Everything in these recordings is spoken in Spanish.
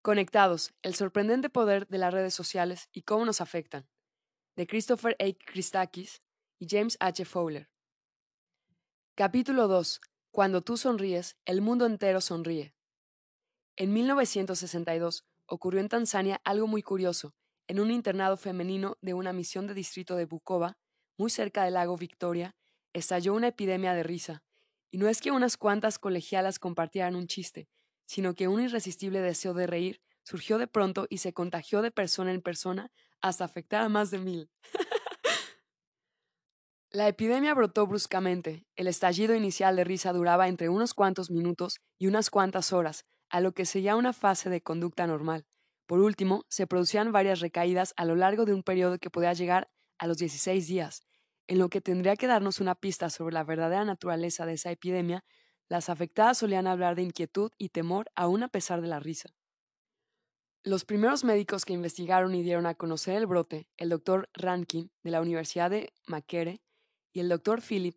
Conectados, el sorprendente poder de las redes sociales y cómo nos afectan, de Christopher A. Christakis y James H. Fowler. Capítulo 2. Cuando tú sonríes, el mundo entero sonríe. En 1962 ocurrió en Tanzania algo muy curioso. En un internado femenino de una misión de distrito de Bukova, muy cerca del lago Victoria, estalló una epidemia de risa. Y no es que unas cuantas colegialas compartieran un chiste, sino que un irresistible deseo de reír surgió de pronto y se contagió de persona en persona hasta afectar a más de mil. La epidemia brotó bruscamente. El estallido inicial de risa duraba entre unos cuantos minutos y unas cuantas horas, a lo que seguía una fase de conducta normal. Por último, se producían varias recaídas a lo largo de un periodo que podía llegar a los 16 días. En lo que tendría que darnos una pista sobre la verdadera naturaleza de esa epidemia, las afectadas solían hablar de inquietud y temor aún a pesar de la risa. Los primeros médicos que investigaron y dieron a conocer el brote, el doctor Rankin de la Universidad de Makerere y el doctor Philip,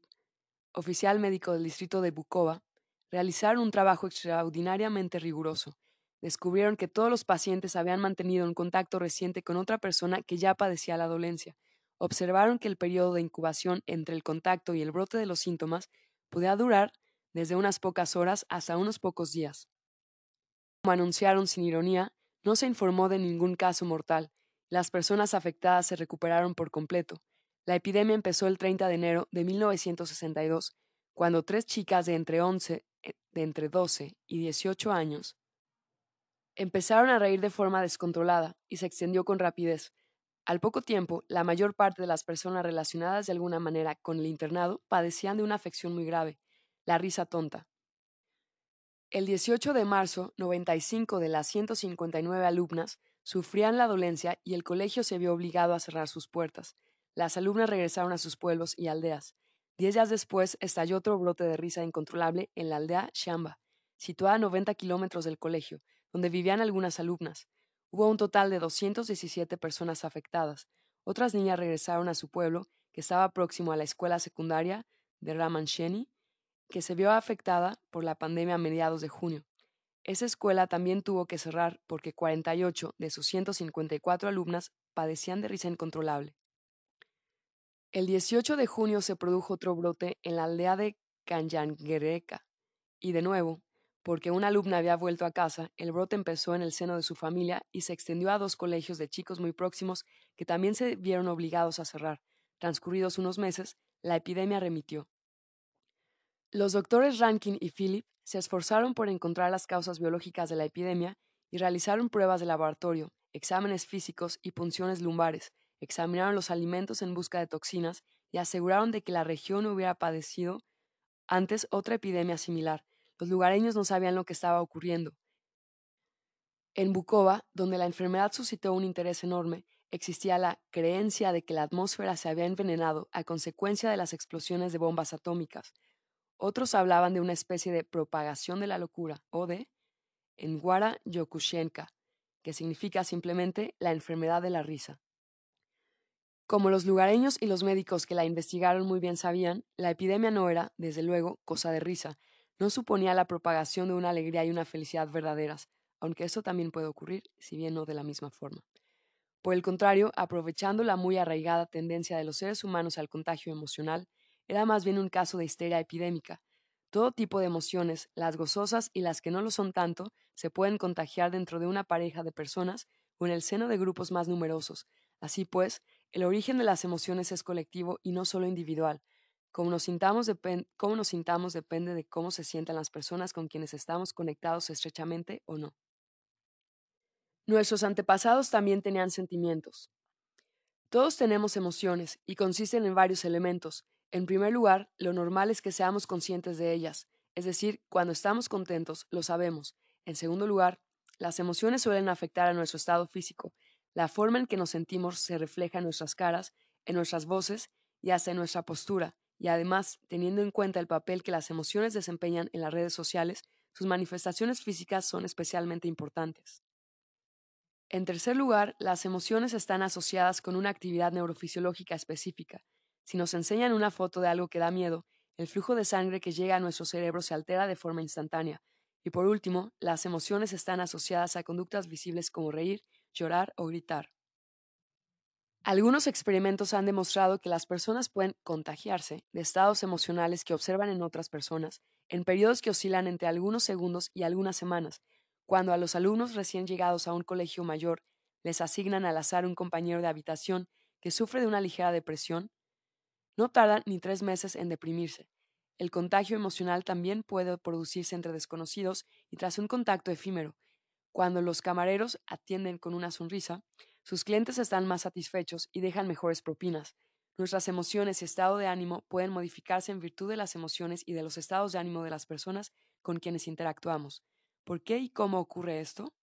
oficial médico del distrito de Bukova, realizaron un trabajo extraordinariamente riguroso. Descubrieron que todos los pacientes habían mantenido un contacto reciente con otra persona que ya padecía la dolencia. Observaron que el periodo de incubación entre el contacto y el brote de los síntomas podía durar desde unas pocas horas hasta unos pocos días. Como anunciaron sin ironía, no se informó de ningún caso mortal. Las personas afectadas se recuperaron por completo. La epidemia empezó el 30 de enero de 1962, cuando tres chicas de entre 11, eh, de entre 12 y 18 años empezaron a reír de forma descontrolada y se extendió con rapidez. Al poco tiempo, la mayor parte de las personas relacionadas de alguna manera con el internado padecían de una afección muy grave, la risa tonta. El 18 de marzo, 95 de las 159 alumnas sufrían la dolencia y el colegio se vio obligado a cerrar sus puertas. Las alumnas regresaron a sus pueblos y aldeas. Diez días después estalló otro brote de risa incontrolable en la aldea Shamba, situada a 90 kilómetros del colegio, donde vivían algunas alumnas. Hubo un total de 217 personas afectadas. Otras niñas regresaron a su pueblo, que estaba próximo a la escuela secundaria de Ramansheni, que se vio afectada por la pandemia a mediados de junio. Esa escuela también tuvo que cerrar porque 48 de sus 154 alumnas padecían de risa incontrolable. El 18 de junio se produjo otro brote en la aldea de Canyanguereca, y de nuevo, porque una alumna había vuelto a casa, el brote empezó en el seno de su familia y se extendió a dos colegios de chicos muy próximos que también se vieron obligados a cerrar. Transcurridos unos meses, la epidemia remitió. Los doctores Rankin y Philip se esforzaron por encontrar las causas biológicas de la epidemia y realizaron pruebas de laboratorio, exámenes físicos y punciones lumbares, examinaron los alimentos en busca de toxinas y aseguraron de que la región hubiera padecido antes otra epidemia similar. Los lugareños no sabían lo que estaba ocurriendo. En Bukova, donde la enfermedad suscitó un interés enorme, existía la creencia de que la atmósfera se había envenenado a consecuencia de las explosiones de bombas atómicas. Otros hablaban de una especie de propagación de la locura, o de Nguara Yokushenka, que significa simplemente la enfermedad de la risa. Como los lugareños y los médicos que la investigaron muy bien sabían, la epidemia no era, desde luego, cosa de risa, no suponía la propagación de una alegría y una felicidad verdaderas, aunque eso también puede ocurrir, si bien no de la misma forma. Por el contrario, aprovechando la muy arraigada tendencia de los seres humanos al contagio emocional, era más bien un caso de histeria epidémica. Todo tipo de emociones, las gozosas y las que no lo son tanto, se pueden contagiar dentro de una pareja de personas o en el seno de grupos más numerosos. Así pues, el origen de las emociones es colectivo y no solo individual. Sintamos cómo nos sintamos depende de cómo se sientan las personas con quienes estamos conectados estrechamente o no. Nuestros antepasados también tenían sentimientos. Todos tenemos emociones y consisten en varios elementos, en primer lugar, lo normal es que seamos conscientes de ellas, es decir, cuando estamos contentos, lo sabemos. En segundo lugar, las emociones suelen afectar a nuestro estado físico. La forma en que nos sentimos se refleja en nuestras caras, en nuestras voces y hasta en nuestra postura, y además, teniendo en cuenta el papel que las emociones desempeñan en las redes sociales, sus manifestaciones físicas son especialmente importantes. En tercer lugar, las emociones están asociadas con una actividad neurofisiológica específica, si nos enseñan una foto de algo que da miedo, el flujo de sangre que llega a nuestro cerebro se altera de forma instantánea, Y por último, las emociones están asociadas a conductas visibles como reír, llorar o gritar. Algunos experimentos han demostrado que las personas pueden contagiarse de estados emocionales que observan en otras personas en periodos que oscilan entre algunos segundos y algunas semanas, cuando a los alumnos recién llegados a un colegio mayor les asignan al azar un compañero de habitación que sufre de una ligera depresión, no tardan ni tres meses en deprimirse. El contagio emocional también puede producirse entre desconocidos y tras un contacto efímero. Cuando los camareros atienden con una sonrisa, sus clientes están más satisfechos y dejan mejores propinas. Nuestras emociones y estado de ánimo pueden modificarse en virtud de las emociones y de los estados de ánimo de las personas con quienes interactuamos. ¿Por qué y cómo ocurre esto?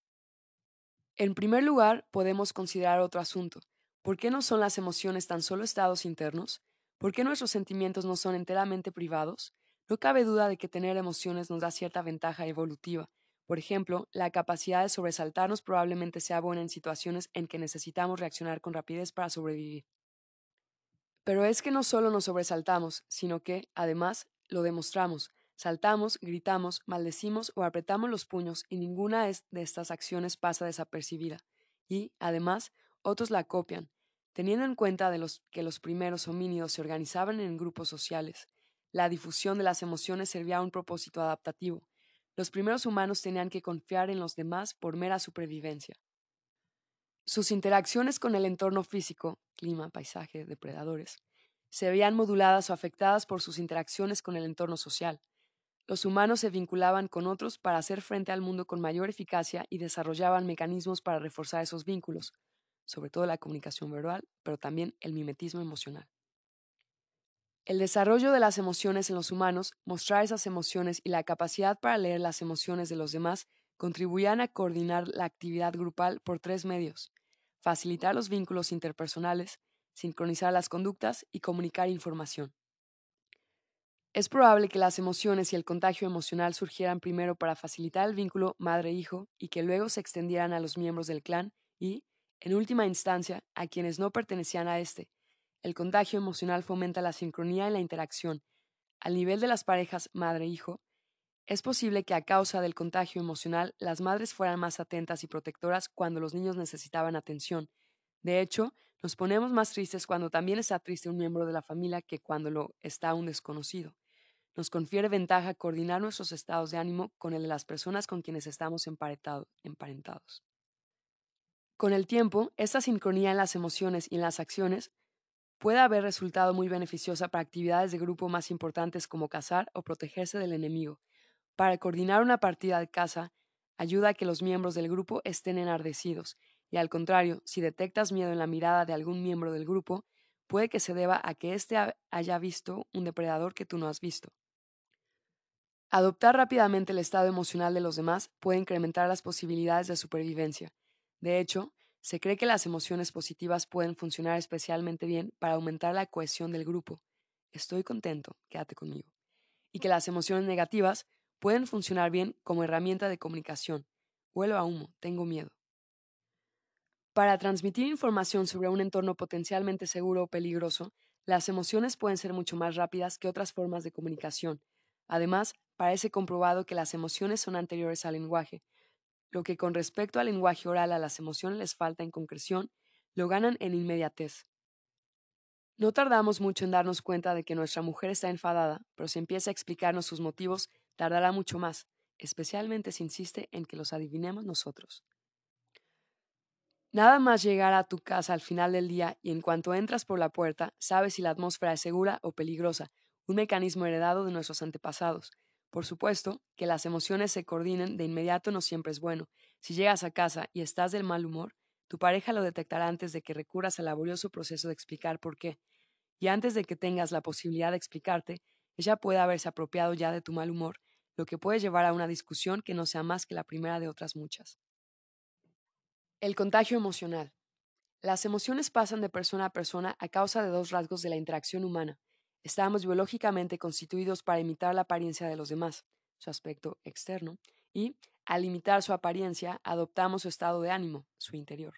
En primer lugar, podemos considerar otro asunto. ¿Por qué no son las emociones tan solo estados internos? ¿Por qué nuestros sentimientos no son enteramente privados? No cabe duda de que tener emociones nos da cierta ventaja evolutiva, por ejemplo, la capacidad de sobresaltarnos probablemente sea buena en situaciones en que necesitamos reaccionar con rapidez para sobrevivir. Pero es que no solo nos sobresaltamos, sino que, además, lo demostramos. Saltamos, gritamos, maldecimos o apretamos los puños y ninguna de estas acciones pasa desapercibida. Y, además, otros la copian, teniendo en cuenta de los que los primeros homínidos se organizaban en grupos sociales. La difusión de las emociones servía a un propósito adaptativo, los primeros humanos tenían que confiar en los demás por mera supervivencia. Sus interacciones con el entorno físico, clima, paisaje, depredadores, se veían moduladas o afectadas por sus interacciones con el entorno social. Los humanos se vinculaban con otros para hacer frente al mundo con mayor eficacia y desarrollaban mecanismos para reforzar esos vínculos, sobre todo la comunicación verbal, pero también el mimetismo emocional. El desarrollo de las emociones en los humanos, mostrar esas emociones y la capacidad para leer las emociones de los demás contribuían a coordinar la actividad grupal por tres medios, facilitar los vínculos interpersonales, sincronizar las conductas y comunicar información. Es probable que las emociones y el contagio emocional surgieran primero para facilitar el vínculo madre-hijo y que luego se extendieran a los miembros del clan y, en última instancia, a quienes no pertenecían a este, el contagio emocional fomenta la sincronía y la interacción. Al nivel de las parejas madre-hijo, es posible que a causa del contagio emocional las madres fueran más atentas y protectoras cuando los niños necesitaban atención. De hecho, nos ponemos más tristes cuando también está triste un miembro de la familia que cuando lo está un desconocido. Nos confiere ventaja coordinar nuestros estados de ánimo con el de las personas con quienes estamos emparentados. Con el tiempo, esta sincronía en las emociones y en las acciones puede haber resultado muy beneficiosa para actividades de grupo más importantes como cazar o protegerse del enemigo. Para coordinar una partida de caza, ayuda a que los miembros del grupo estén enardecidos, y al contrario, si detectas miedo en la mirada de algún miembro del grupo, puede que se deba a que éste haya visto un depredador que tú no has visto. Adoptar rápidamente el estado emocional de los demás puede incrementar las posibilidades de supervivencia. De hecho, se cree que las emociones positivas pueden funcionar especialmente bien para aumentar la cohesión del grupo. Estoy contento, quédate conmigo. Y que las emociones negativas pueden funcionar bien como herramienta de comunicación. Huelo a humo, tengo miedo. Para transmitir información sobre un entorno potencialmente seguro o peligroso, las emociones pueden ser mucho más rápidas que otras formas de comunicación. Además, parece comprobado que las emociones son anteriores al lenguaje, lo que con respecto al lenguaje oral a las emociones les falta en concreción, lo ganan en inmediatez. No tardamos mucho en darnos cuenta de que nuestra mujer está enfadada, pero si empieza a explicarnos sus motivos, tardará mucho más, especialmente si insiste en que los adivinemos nosotros. Nada más llegar a tu casa al final del día y en cuanto entras por la puerta, sabes si la atmósfera es segura o peligrosa, un mecanismo heredado de nuestros antepasados, por supuesto, que las emociones se coordinen de inmediato no siempre es bueno. Si llegas a casa y estás del mal humor, tu pareja lo detectará antes de que recurras al laborioso proceso de explicar por qué. Y antes de que tengas la posibilidad de explicarte, ella puede haberse apropiado ya de tu mal humor, lo que puede llevar a una discusión que no sea más que la primera de otras muchas. El contagio emocional. Las emociones pasan de persona a persona a causa de dos rasgos de la interacción humana, Estamos biológicamente constituidos para imitar la apariencia de los demás, su aspecto externo, y, al imitar su apariencia, adoptamos su estado de ánimo, su interior.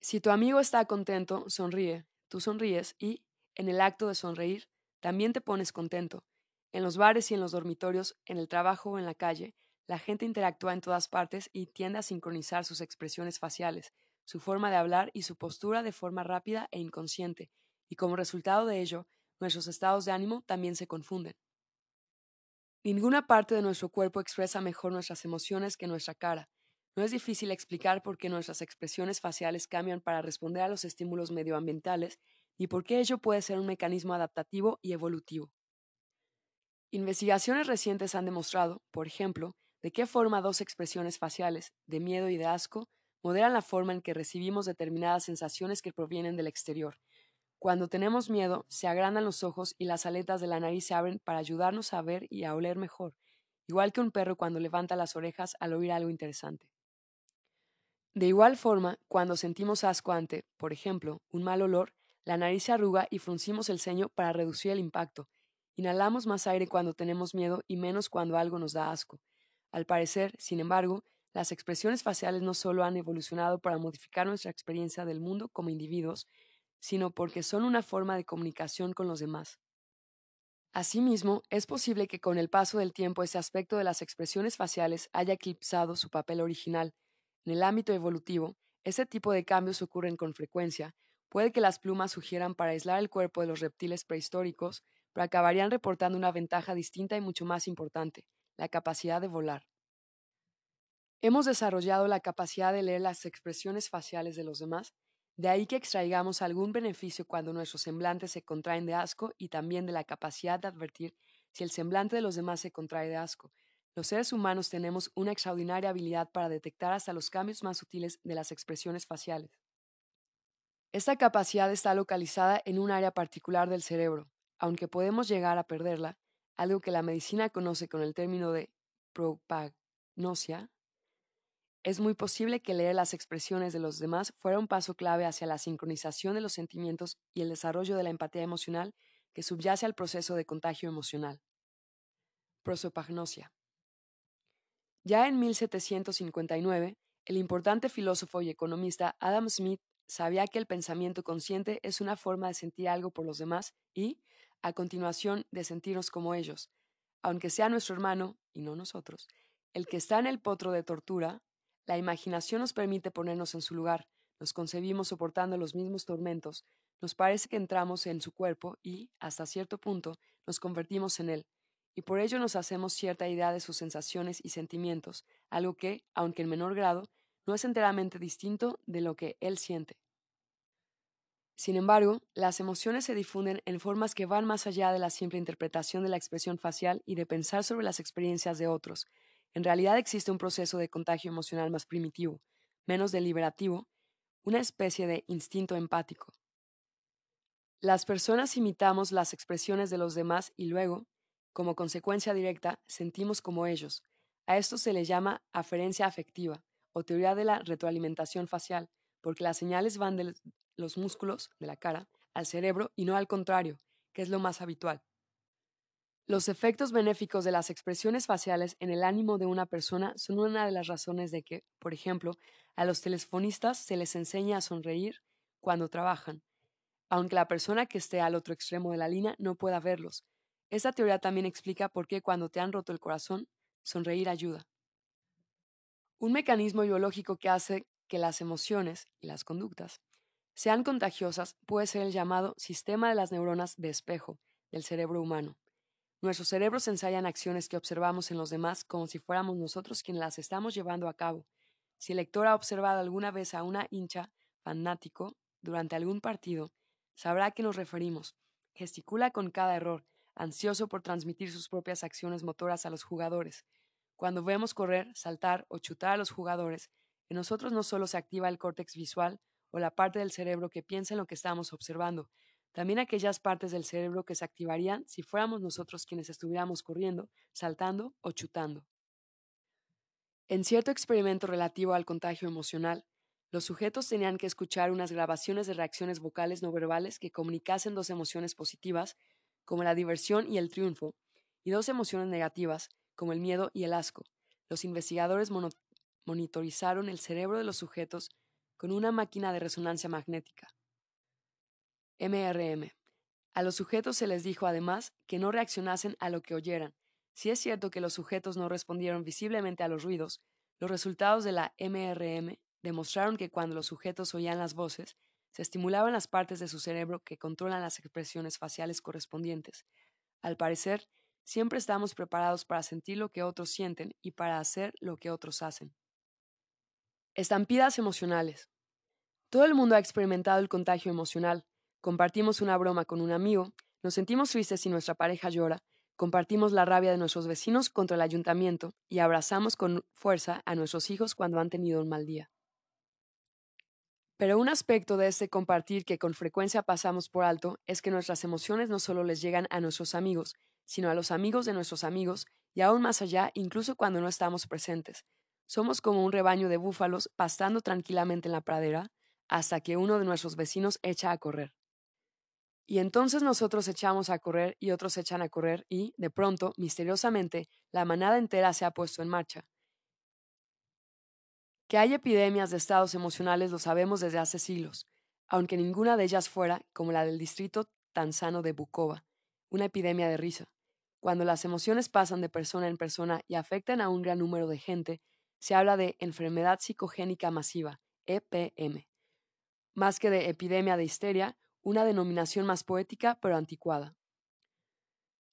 Si tu amigo está contento, sonríe, tú sonríes y, en el acto de sonreír, también te pones contento. En los bares y en los dormitorios, en el trabajo o en la calle, la gente interactúa en todas partes y tiende a sincronizar sus expresiones faciales, su forma de hablar y su postura de forma rápida e inconsciente, y como resultado de ello, nuestros estados de ánimo también se confunden. Ninguna parte de nuestro cuerpo expresa mejor nuestras emociones que nuestra cara. No es difícil explicar por qué nuestras expresiones faciales cambian para responder a los estímulos medioambientales y por qué ello puede ser un mecanismo adaptativo y evolutivo. Investigaciones recientes han demostrado, por ejemplo, de qué forma dos expresiones faciales, de miedo y de asco, moderan la forma en que recibimos determinadas sensaciones que provienen del exterior. Cuando tenemos miedo, se agrandan los ojos y las aletas de la nariz se abren para ayudarnos a ver y a oler mejor, igual que un perro cuando levanta las orejas al oír algo interesante. De igual forma, cuando sentimos asco ante, por ejemplo, un mal olor, la nariz se arruga y fruncimos el ceño para reducir el impacto. Inhalamos más aire cuando tenemos miedo y menos cuando algo nos da asco. Al parecer, sin embargo, las expresiones faciales no solo han evolucionado para modificar nuestra experiencia del mundo como individuos, sino porque son una forma de comunicación con los demás. Asimismo, es posible que con el paso del tiempo ese aspecto de las expresiones faciales haya eclipsado su papel original. En el ámbito evolutivo, ese tipo de cambios ocurren con frecuencia. Puede que las plumas sugieran para aislar el cuerpo de los reptiles prehistóricos, pero acabarían reportando una ventaja distinta y mucho más importante, la capacidad de volar. Hemos desarrollado la capacidad de leer las expresiones faciales de los demás, de ahí que extraigamos algún beneficio cuando nuestros semblantes se contraen de asco y también de la capacidad de advertir si el semblante de los demás se contrae de asco. Los seres humanos tenemos una extraordinaria habilidad para detectar hasta los cambios más sutiles de las expresiones faciales. Esta capacidad está localizada en un área particular del cerebro, aunque podemos llegar a perderla, algo que la medicina conoce con el término de propagnosia, es muy posible que leer las expresiones de los demás fuera un paso clave hacia la sincronización de los sentimientos y el desarrollo de la empatía emocional que subyace al proceso de contagio emocional. Prosopagnosia. Ya en 1759, el importante filósofo y economista Adam Smith sabía que el pensamiento consciente es una forma de sentir algo por los demás y, a continuación, de sentirnos como ellos, aunque sea nuestro hermano, y no nosotros, el que está en el potro de tortura, la imaginación nos permite ponernos en su lugar, nos concebimos soportando los mismos tormentos, nos parece que entramos en su cuerpo y, hasta cierto punto, nos convertimos en él, y por ello nos hacemos cierta idea de sus sensaciones y sentimientos, algo que, aunque en menor grado, no es enteramente distinto de lo que él siente. Sin embargo, las emociones se difunden en formas que van más allá de la simple interpretación de la expresión facial y de pensar sobre las experiencias de otros. En realidad existe un proceso de contagio emocional más primitivo, menos deliberativo, una especie de instinto empático. Las personas imitamos las expresiones de los demás y luego, como consecuencia directa, sentimos como ellos. A esto se le llama aferencia afectiva o teoría de la retroalimentación facial, porque las señales van de los músculos de la cara al cerebro y no al contrario, que es lo más habitual. Los efectos benéficos de las expresiones faciales en el ánimo de una persona son una de las razones de que, por ejemplo, a los telefonistas se les enseña a sonreír cuando trabajan, aunque la persona que esté al otro extremo de la línea no pueda verlos, esta teoría también explica por qué cuando te han roto el corazón, sonreír ayuda. Un mecanismo biológico que hace que las emociones y las conductas sean contagiosas puede ser el llamado sistema de las neuronas de espejo del cerebro humano. Nuestros cerebros ensayan acciones que observamos en los demás como si fuéramos nosotros quienes las estamos llevando a cabo. Si el lector ha observado alguna vez a una hincha fanático durante algún partido, sabrá a qué nos referimos. Gesticula con cada error, ansioso por transmitir sus propias acciones motoras a los jugadores. Cuando vemos correr, saltar o chutar a los jugadores, en nosotros no solo se activa el córtex visual o la parte del cerebro que piensa en lo que estamos observando, también aquellas partes del cerebro que se activarían si fuéramos nosotros quienes estuviéramos corriendo, saltando o chutando. En cierto experimento relativo al contagio emocional, los sujetos tenían que escuchar unas grabaciones de reacciones vocales no verbales que comunicasen dos emociones positivas como la diversión y el triunfo, y dos emociones negativas, como el miedo y el asco. Los investigadores monitorizaron el cerebro de los sujetos con una máquina de resonancia magnética. MRM. A los sujetos se les dijo además que no reaccionasen a lo que oyeran. Si es cierto que los sujetos no respondieron visiblemente a los ruidos, los resultados de la MRM demostraron que cuando los sujetos oían las voces, se estimulaban las partes de su cerebro que controlan las expresiones faciales correspondientes. Al parecer, siempre estamos preparados para sentir lo que otros sienten y para hacer lo que otros hacen. Estampidas emocionales. Todo el mundo ha experimentado el contagio emocional. Compartimos una broma con un amigo, nos sentimos tristes si nuestra pareja llora, compartimos la rabia de nuestros vecinos contra el ayuntamiento y abrazamos con fuerza a nuestros hijos cuando han tenido un mal día. Pero un aspecto de este compartir que con frecuencia pasamos por alto es que nuestras emociones no solo les llegan a nuestros amigos, sino a los amigos de nuestros amigos y aún más allá incluso cuando no estamos presentes. Somos como un rebaño de búfalos pastando tranquilamente en la pradera hasta que uno de nuestros vecinos echa a correr. Y entonces nosotros echamos a correr y otros echan a correr y, de pronto, misteriosamente, la manada entera se ha puesto en marcha. Que hay epidemias de estados emocionales lo sabemos desde hace siglos, aunque ninguna de ellas fuera como la del distrito tanzano de Bukova, una epidemia de risa. Cuando las emociones pasan de persona en persona y afectan a un gran número de gente, se habla de enfermedad psicogénica masiva, EPM, más que de epidemia de histeria, una denominación más poética pero anticuada.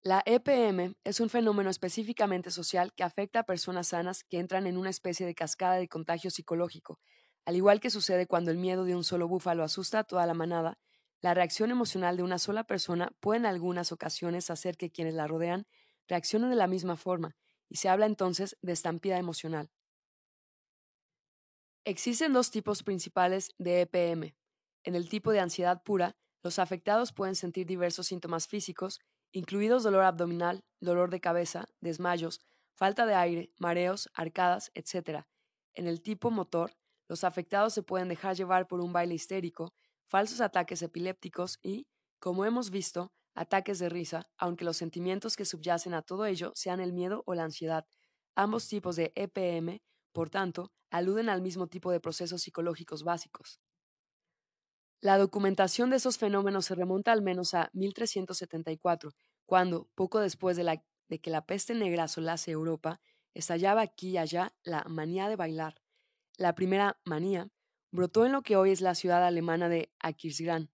La EPM es un fenómeno específicamente social que afecta a personas sanas que entran en una especie de cascada de contagio psicológico. Al igual que sucede cuando el miedo de un solo búfalo asusta a toda la manada, la reacción emocional de una sola persona puede en algunas ocasiones hacer que quienes la rodean reaccionen de la misma forma, y se habla entonces de estampida emocional. Existen dos tipos principales de EPM. En el tipo de ansiedad pura, los afectados pueden sentir diversos síntomas físicos incluidos dolor abdominal, dolor de cabeza, desmayos, falta de aire, mareos, arcadas, etc. En el tipo motor, los afectados se pueden dejar llevar por un baile histérico, falsos ataques epilépticos y, como hemos visto, ataques de risa, aunque los sentimientos que subyacen a todo ello sean el miedo o la ansiedad. Ambos tipos de EPM, por tanto, aluden al mismo tipo de procesos psicológicos básicos. La documentación de esos fenómenos se remonta al menos a 1374, cuando, poco después de, que la peste negra asolase Europa, estallaba aquí y allá la manía de bailar. La primera manía brotó en lo que hoy es la ciudad alemana de Aquisgrán,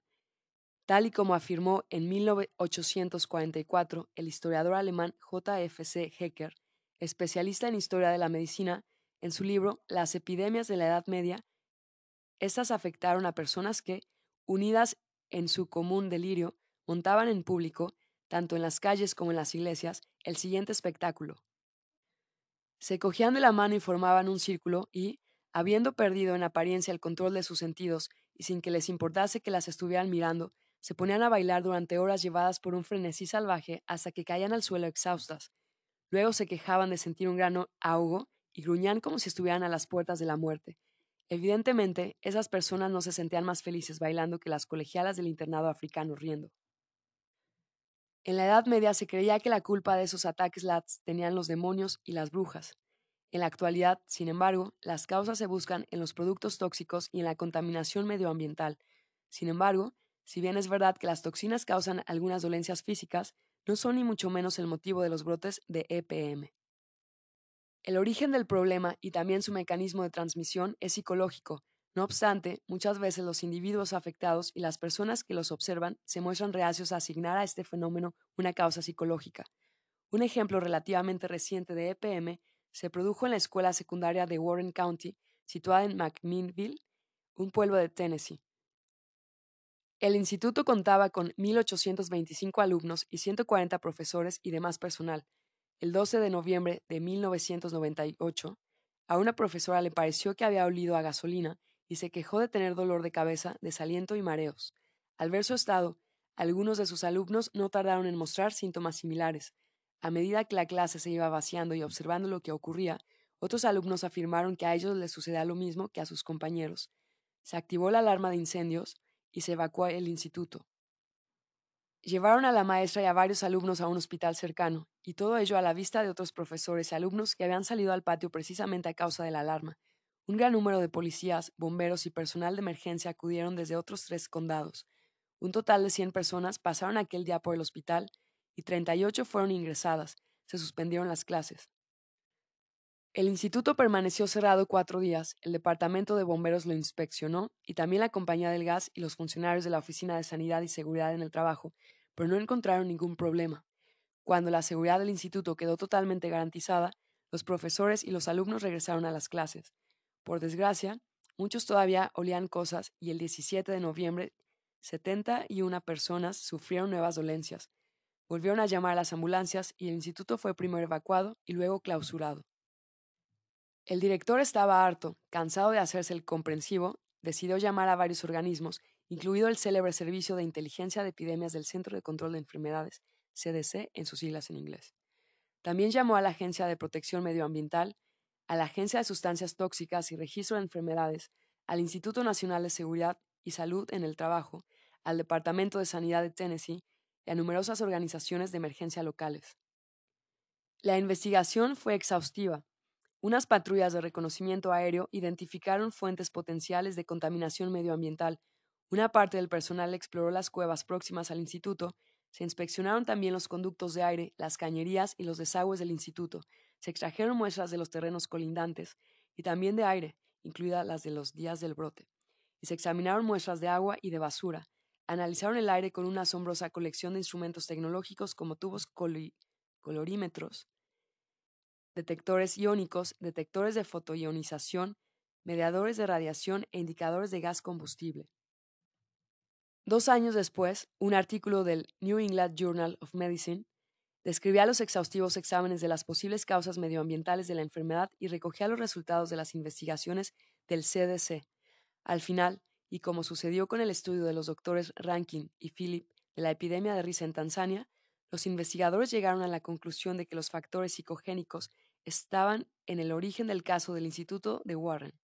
tal y como afirmó en 1844 el historiador alemán J.F.C. Hecker, especialista en historia de la medicina, en su libro Las epidemias de la Edad Media. Estas afectaron a personas que, unidas en su común delirio, montaban en público, tanto en las calles como en las iglesias, el siguiente espectáculo. Se cogían de la mano y formaban un círculo y, habiendo perdido en apariencia el control de sus sentidos y sin que les importase que las estuvieran mirando, se ponían a bailar durante horas llevadas por un frenesí salvaje hasta que caían al suelo exhaustas. Luego se quejaban de sentir un grano ahogo y gruñían como si estuvieran a las puertas de la muerte, Evidentemente, esas personas no se sentían más felices bailando que las colegialas del internado africano riendo. En la Edad Media se creía que la culpa de esos ataques LATS tenían los demonios y las brujas. En la actualidad, sin embargo, las causas se buscan en los productos tóxicos y en la contaminación medioambiental. Sin embargo, si bien es verdad que las toxinas causan algunas dolencias físicas, no son ni mucho menos el motivo de los brotes de EPM. El origen del problema y también su mecanismo de transmisión es psicológico. No obstante, muchas veces los individuos afectados y las personas que los observan se muestran reacios a asignar a este fenómeno una causa psicológica. Un ejemplo relativamente reciente de EPM se produjo en la escuela secundaria de Warren County, situada en McMinnville, un pueblo de Tennessee. El instituto contaba con 1.825 alumnos y 140 profesores y demás personal, el 12 de noviembre de 1998, a una profesora le pareció que había olido a gasolina y se quejó de tener dolor de cabeza, desaliento y mareos. Al ver su estado, algunos de sus alumnos no tardaron en mostrar síntomas similares. A medida que la clase se iba vaciando y observando lo que ocurría, otros alumnos afirmaron que a ellos les sucedía lo mismo que a sus compañeros. Se activó la alarma de incendios y se evacuó el instituto. Llevaron a la maestra y a varios alumnos a un hospital cercano, y todo ello a la vista de otros profesores y alumnos que habían salido al patio precisamente a causa de la alarma. Un gran número de policías, bomberos y personal de emergencia acudieron desde otros tres condados. Un total de 100 personas pasaron aquel día por el hospital y 38 fueron ingresadas. Se suspendieron las clases. El instituto permaneció cerrado cuatro días, el departamento de bomberos lo inspeccionó y también la compañía del gas y los funcionarios de la Oficina de Sanidad y Seguridad en el Trabajo, pero no encontraron ningún problema. Cuando la seguridad del instituto quedó totalmente garantizada, los profesores y los alumnos regresaron a las clases. Por desgracia, muchos todavía olían cosas y el 17 de noviembre 71 personas sufrieron nuevas dolencias. Volvieron a llamar a las ambulancias y el instituto fue primero evacuado y luego clausurado. El director estaba harto, cansado de hacerse el comprensivo, decidió llamar a varios organismos, incluido el célebre Servicio de Inteligencia de Epidemias del Centro de Control de Enfermedades, CDC en sus siglas en inglés. También llamó a la Agencia de Protección Medioambiental, a la Agencia de Sustancias Tóxicas y Registro de Enfermedades, al Instituto Nacional de Seguridad y Salud en el Trabajo, al Departamento de Sanidad de Tennessee y a numerosas organizaciones de emergencia locales. La investigación fue exhaustiva, unas patrullas de reconocimiento aéreo identificaron fuentes potenciales de contaminación medioambiental. Una parte del personal exploró las cuevas próximas al instituto. Se inspeccionaron también los conductos de aire, las cañerías y los desagües del instituto. Se extrajeron muestras de los terrenos colindantes y también de aire, incluidas las de los días del brote. Y se examinaron muestras de agua y de basura. Analizaron el aire con una asombrosa colección de instrumentos tecnológicos como tubos colorímetros, detectores iónicos, detectores de fotoionización, mediadores de radiación e indicadores de gas combustible. Dos años después, un artículo del New England Journal of Medicine describía los exhaustivos exámenes de las posibles causas medioambientales de la enfermedad y recogía los resultados de las investigaciones del CDC. Al final, y como sucedió con el estudio de los doctores Rankin y Philip de la epidemia de risa en Tanzania, los investigadores llegaron a la conclusión de que los factores psicogénicos estaban en el origen del caso del Instituto de Warren.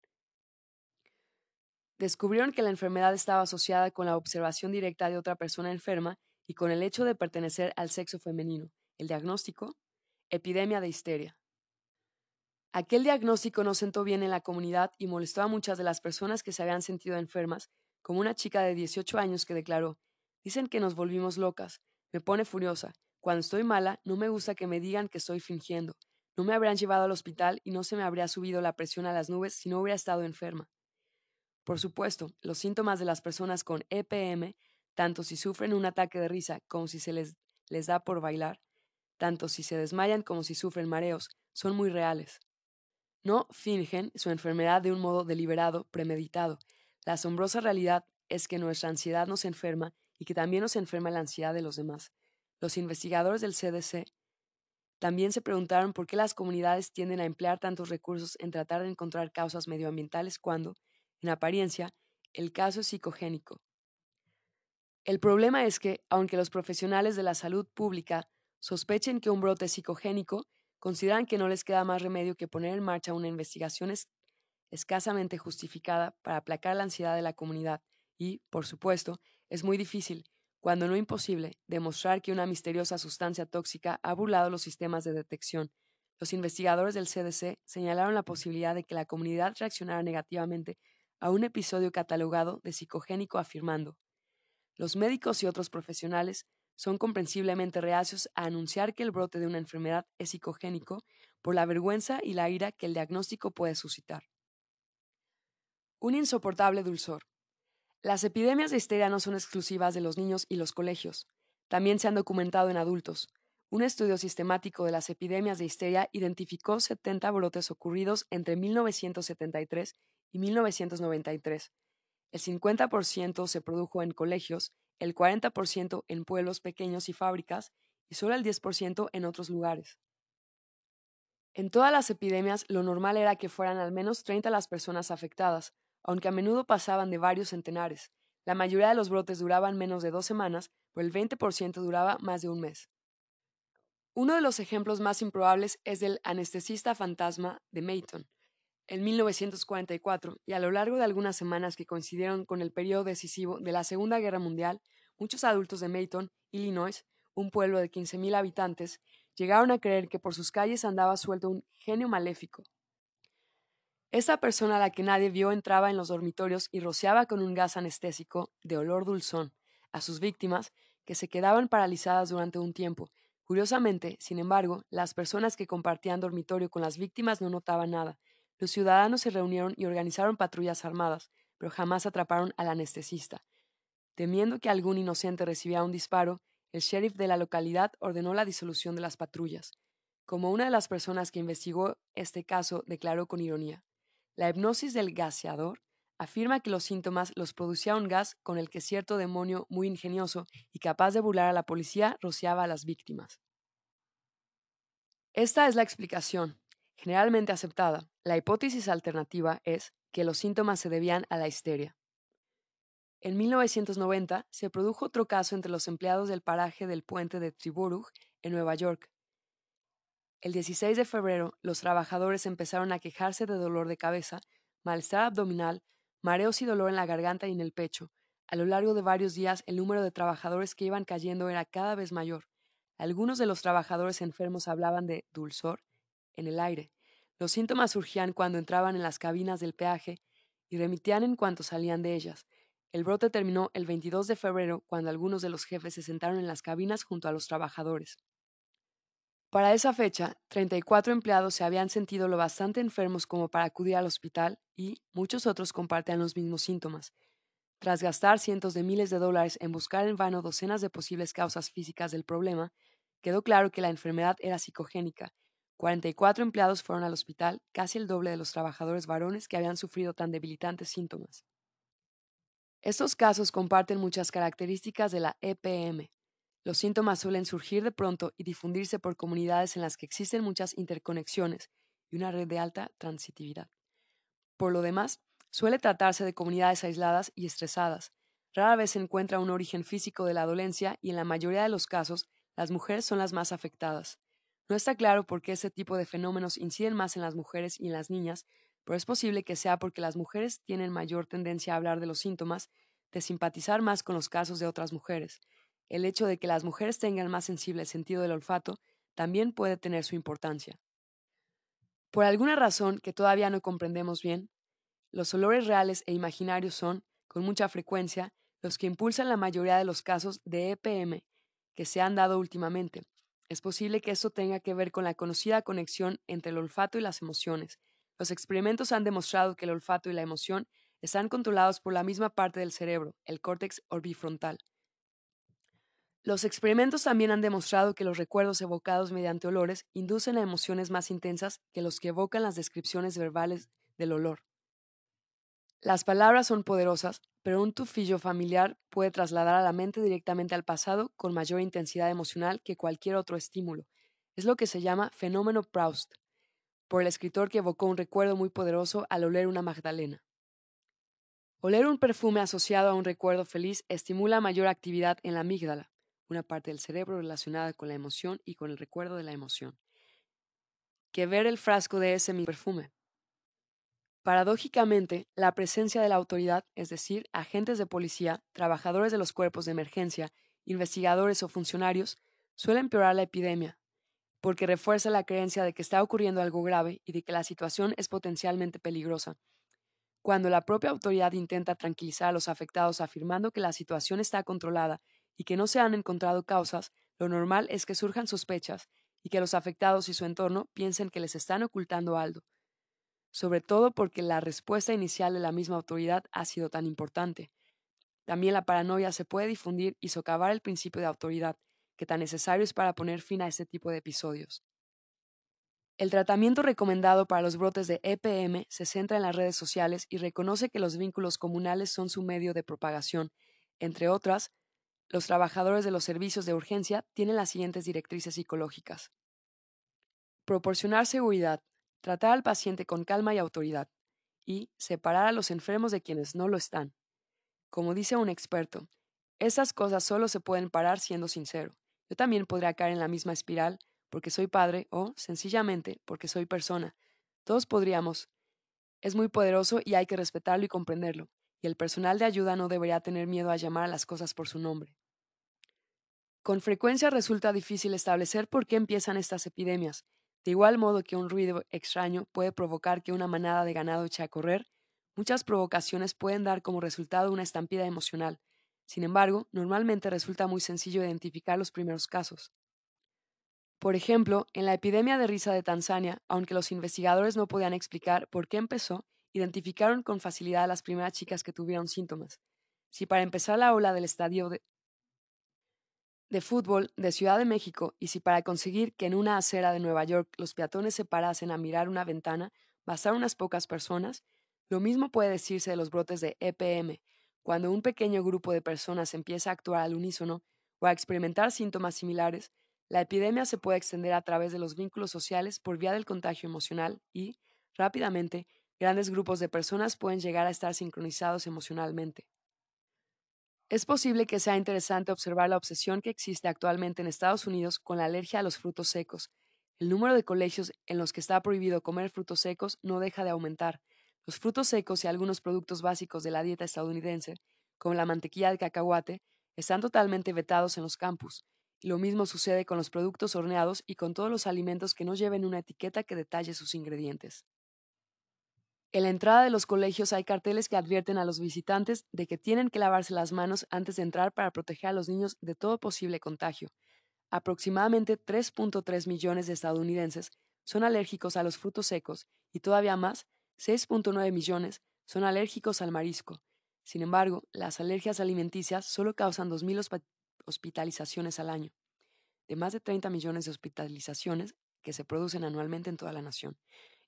Descubrieron que la enfermedad estaba asociada con la observación directa de otra persona enferma y con el hecho de pertenecer al sexo femenino. El diagnóstico, epidemia de histeria. Aquel diagnóstico no sentó bien en la comunidad y molestó a muchas de las personas que se habían sentido enfermas, como una chica de 18 años que declaró, dicen que nos volvimos locas, me pone furiosa, cuando estoy mala no me gusta que me digan que estoy fingiendo, no me habrían llevado al hospital y no se me habría subido la presión a las nubes si no hubiera estado enferma. Por supuesto, los síntomas de las personas con EPM, tanto si sufren un ataque de risa como si se les, les da por bailar, tanto si se desmayan como si sufren mareos, son muy reales. No fingen su enfermedad de un modo deliberado, premeditado. La asombrosa realidad es que nuestra ansiedad nos enferma y que también nos enferma la ansiedad de los demás. Los investigadores del CDC también se preguntaron por qué las comunidades tienden a emplear tantos recursos en tratar de encontrar causas medioambientales cuando, en apariencia, el caso es psicogénico. El problema es que, aunque los profesionales de la salud pública sospechen que un brote es psicogénico, consideran que no les queda más remedio que poner en marcha una investigación escasamente justificada para aplacar la ansiedad de la comunidad y, por supuesto, es muy difícil, cuando no imposible, demostrar que una misteriosa sustancia tóxica ha burlado los sistemas de detección. Los investigadores del CDC señalaron la posibilidad de que la comunidad reaccionara negativamente a un episodio catalogado de psicogénico afirmando, los médicos y otros profesionales son comprensiblemente reacios a anunciar que el brote de una enfermedad es psicogénico por la vergüenza y la ira que el diagnóstico puede suscitar. Un insoportable dulzor. Las epidemias de histeria no son exclusivas de los niños y los colegios. También se han documentado en adultos. Un estudio sistemático de las epidemias de histeria identificó 70 brotes ocurridos entre 1973 y 1993. El 50% se produjo en colegios, el 40% en pueblos pequeños y fábricas y solo el 10% en otros lugares. En todas las epidemias lo normal era que fueran al menos 30 las personas afectadas, aunque a menudo pasaban de varios centenares. La mayoría de los brotes duraban menos de dos semanas, pero el 20% duraba más de un mes. Uno de los ejemplos más improbables es del anestesista fantasma de Mayton, en 1944, y a lo largo de algunas semanas que coincidieron con el periodo decisivo de la Segunda Guerra Mundial, muchos adultos de Mayton, Illinois, un pueblo de 15.000 habitantes, llegaron a creer que por sus calles andaba suelto un genio maléfico, esa persona a la que nadie vio entraba en los dormitorios y rociaba con un gas anestésico de olor dulzón a sus víctimas, que se quedaban paralizadas durante un tiempo. Curiosamente, sin embargo, las personas que compartían dormitorio con las víctimas no notaban nada. Los ciudadanos se reunieron y organizaron patrullas armadas, pero jamás atraparon al anestesista. Temiendo que algún inocente recibiera un disparo, el sheriff de la localidad ordenó la disolución de las patrullas. Como una de las personas que investigó este caso declaró con ironía, la hipnosis del gaseador afirma que los síntomas los producía un gas con el que cierto demonio muy ingenioso y capaz de burlar a la policía rociaba a las víctimas. Esta es la explicación, generalmente aceptada. La hipótesis alternativa es que los síntomas se debían a la histeria. En 1990 se produjo otro caso entre los empleados del paraje del puente de Triburg, en Nueva York. El 16 de febrero, los trabajadores empezaron a quejarse de dolor de cabeza, malestar abdominal, mareos y dolor en la garganta y en el pecho. A lo largo de varios días, el número de trabajadores que iban cayendo era cada vez mayor. Algunos de los trabajadores enfermos hablaban de dulzor en el aire. Los síntomas surgían cuando entraban en las cabinas del peaje y remitían en cuanto salían de ellas. El brote terminó el 22 de febrero cuando algunos de los jefes se sentaron en las cabinas junto a los trabajadores. Para esa fecha, 34 empleados se habían sentido lo bastante enfermos como para acudir al hospital y muchos otros compartían los mismos síntomas. Tras gastar cientos de miles de dólares en buscar en vano docenas de posibles causas físicas del problema, quedó claro que la enfermedad era psicogénica. 44 empleados fueron al hospital, casi el doble de los trabajadores varones que habían sufrido tan debilitantes síntomas. Estos casos comparten muchas características de la EPM. Los síntomas suelen surgir de pronto y difundirse por comunidades en las que existen muchas interconexiones y una red de alta transitividad. Por lo demás, suele tratarse de comunidades aisladas y estresadas. Rara vez se encuentra un origen físico de la dolencia y en la mayoría de los casos las mujeres son las más afectadas. No está claro por qué ese tipo de fenómenos inciden más en las mujeres y en las niñas, pero es posible que sea porque las mujeres tienen mayor tendencia a hablar de los síntomas, de simpatizar más con los casos de otras mujeres. El hecho de que las mujeres tengan más sensible el sentido del olfato también puede tener su importancia. Por alguna razón que todavía no comprendemos bien, los olores reales e imaginarios son, con mucha frecuencia, los que impulsan la mayoría de los casos de EPM que se han dado últimamente. Es posible que esto tenga que ver con la conocida conexión entre el olfato y las emociones, los experimentos han demostrado que el olfato y la emoción están controlados por la misma parte del cerebro, el córtex orbifrontal. Los experimentos también han demostrado que los recuerdos evocados mediante olores inducen a emociones más intensas que los que evocan las descripciones verbales del olor. Las palabras son poderosas, pero un tufillo familiar puede trasladar a la mente directamente al pasado con mayor intensidad emocional que cualquier otro estímulo. Es lo que se llama fenómeno Proust por el escritor que evocó un recuerdo muy poderoso al oler una magdalena. Oler un perfume asociado a un recuerdo feliz estimula mayor actividad en la amígdala, una parte del cerebro relacionada con la emoción y con el recuerdo de la emoción, que ver el frasco de ese mi perfume. Paradójicamente, la presencia de la autoridad, es decir, agentes de policía, trabajadores de los cuerpos de emergencia, investigadores o funcionarios, suele empeorar la epidemia, porque refuerza la creencia de que está ocurriendo algo grave y de que la situación es potencialmente peligrosa. Cuando la propia autoridad intenta tranquilizar a los afectados afirmando que la situación está controlada y que no se han encontrado causas, lo normal es que surjan sospechas y que los afectados y su entorno piensen que les están ocultando algo, sobre todo porque la respuesta inicial de la misma autoridad ha sido tan importante. También la paranoia se puede difundir y socavar el principio de autoridad, que tan necesario es para poner fin a este tipo de episodios. El tratamiento recomendado para los brotes de EPM se centra en las redes sociales y reconoce que los vínculos comunales son su medio de propagación. Entre otras, los trabajadores de los servicios de urgencia tienen las siguientes directrices psicológicas. Proporcionar seguridad, tratar al paciente con calma y autoridad, y separar a los enfermos de quienes no lo están. Como dice un experto, esas cosas solo se pueden parar siendo sincero. Yo también podría caer en la misma espiral porque soy padre o, sencillamente, porque soy persona. Todos podríamos. Es muy poderoso y hay que respetarlo y comprenderlo, el personal de ayuda no debería tener miedo a llamar a las cosas por su nombre. Con frecuencia resulta difícil establecer por qué empiezan estas epidemias. De igual modo que un ruido extraño puede provocar que una manada de ganado eche a correr, muchas provocaciones pueden dar como resultado una estampida emocional. Sin embargo, normalmente resulta muy sencillo identificar los primeros casos. Por ejemplo, en la epidemia de risa de Tanzania, aunque los investigadores no podían explicar por qué empezó, identificaron con facilidad a las primeras chicas que tuvieron síntomas. Si para empezar la ola del estadio de, fútbol de Ciudad de México y si para conseguir que en una acera de Nueva York los peatones se parasen a mirar una ventana bastaron unas pocas personas, lo mismo puede decirse de los brotes de EPM, cuando un pequeño grupo de personas empieza a actuar al unísono o a experimentar síntomas similares, la epidemia se puede extender a través de los vínculos sociales por vía del contagio emocional y, rápidamente, grandes grupos de personas pueden llegar a estar sincronizados emocionalmente. Es posible que sea interesante observar la obsesión que existe actualmente en Estados Unidos con la alergia a los frutos secos. El número de colegios en los que está prohibido comer frutos secos no deja de aumentar, los frutos secos y algunos productos básicos de la dieta estadounidense, como la mantequilla de cacahuate, están totalmente vetados en los campus, y lo mismo sucede con los productos horneados y con todos los alimentos que no lleven una etiqueta que detalle sus ingredientes. En la entrada de los colegios hay carteles que advierten a los visitantes de que tienen que lavarse las manos antes de entrar para proteger a los niños de todo posible contagio. Aproximadamente 3.3 millones de estadounidenses son alérgicos a los frutos secos y todavía más 6.9 millones son alérgicos al marisco. Sin embargo, las alergias alimenticias solo causan 2.000 hospitalizaciones al año, de más de 30 millones de hospitalizaciones que se producen anualmente en toda la nación.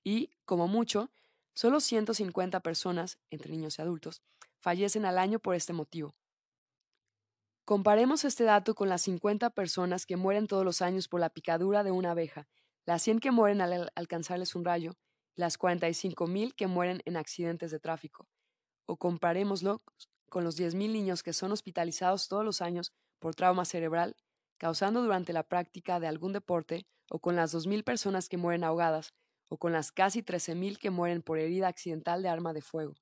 Y, como mucho, solo 150 personas, entre niños y adultos, fallecen al año por este motivo. Comparemos este dato con las 50 personas que mueren todos los años por la picadura de una abeja, las 100 que mueren al alcanzarles un rayo las 45.000 que mueren en accidentes de tráfico. O comparémoslo con los 10.000 niños que son hospitalizados todos los años por trauma cerebral, causando durante la práctica de algún deporte, o con las 2.000 personas que mueren ahogadas, o con las casi 13.000 que mueren por herida accidental de arma de fuego.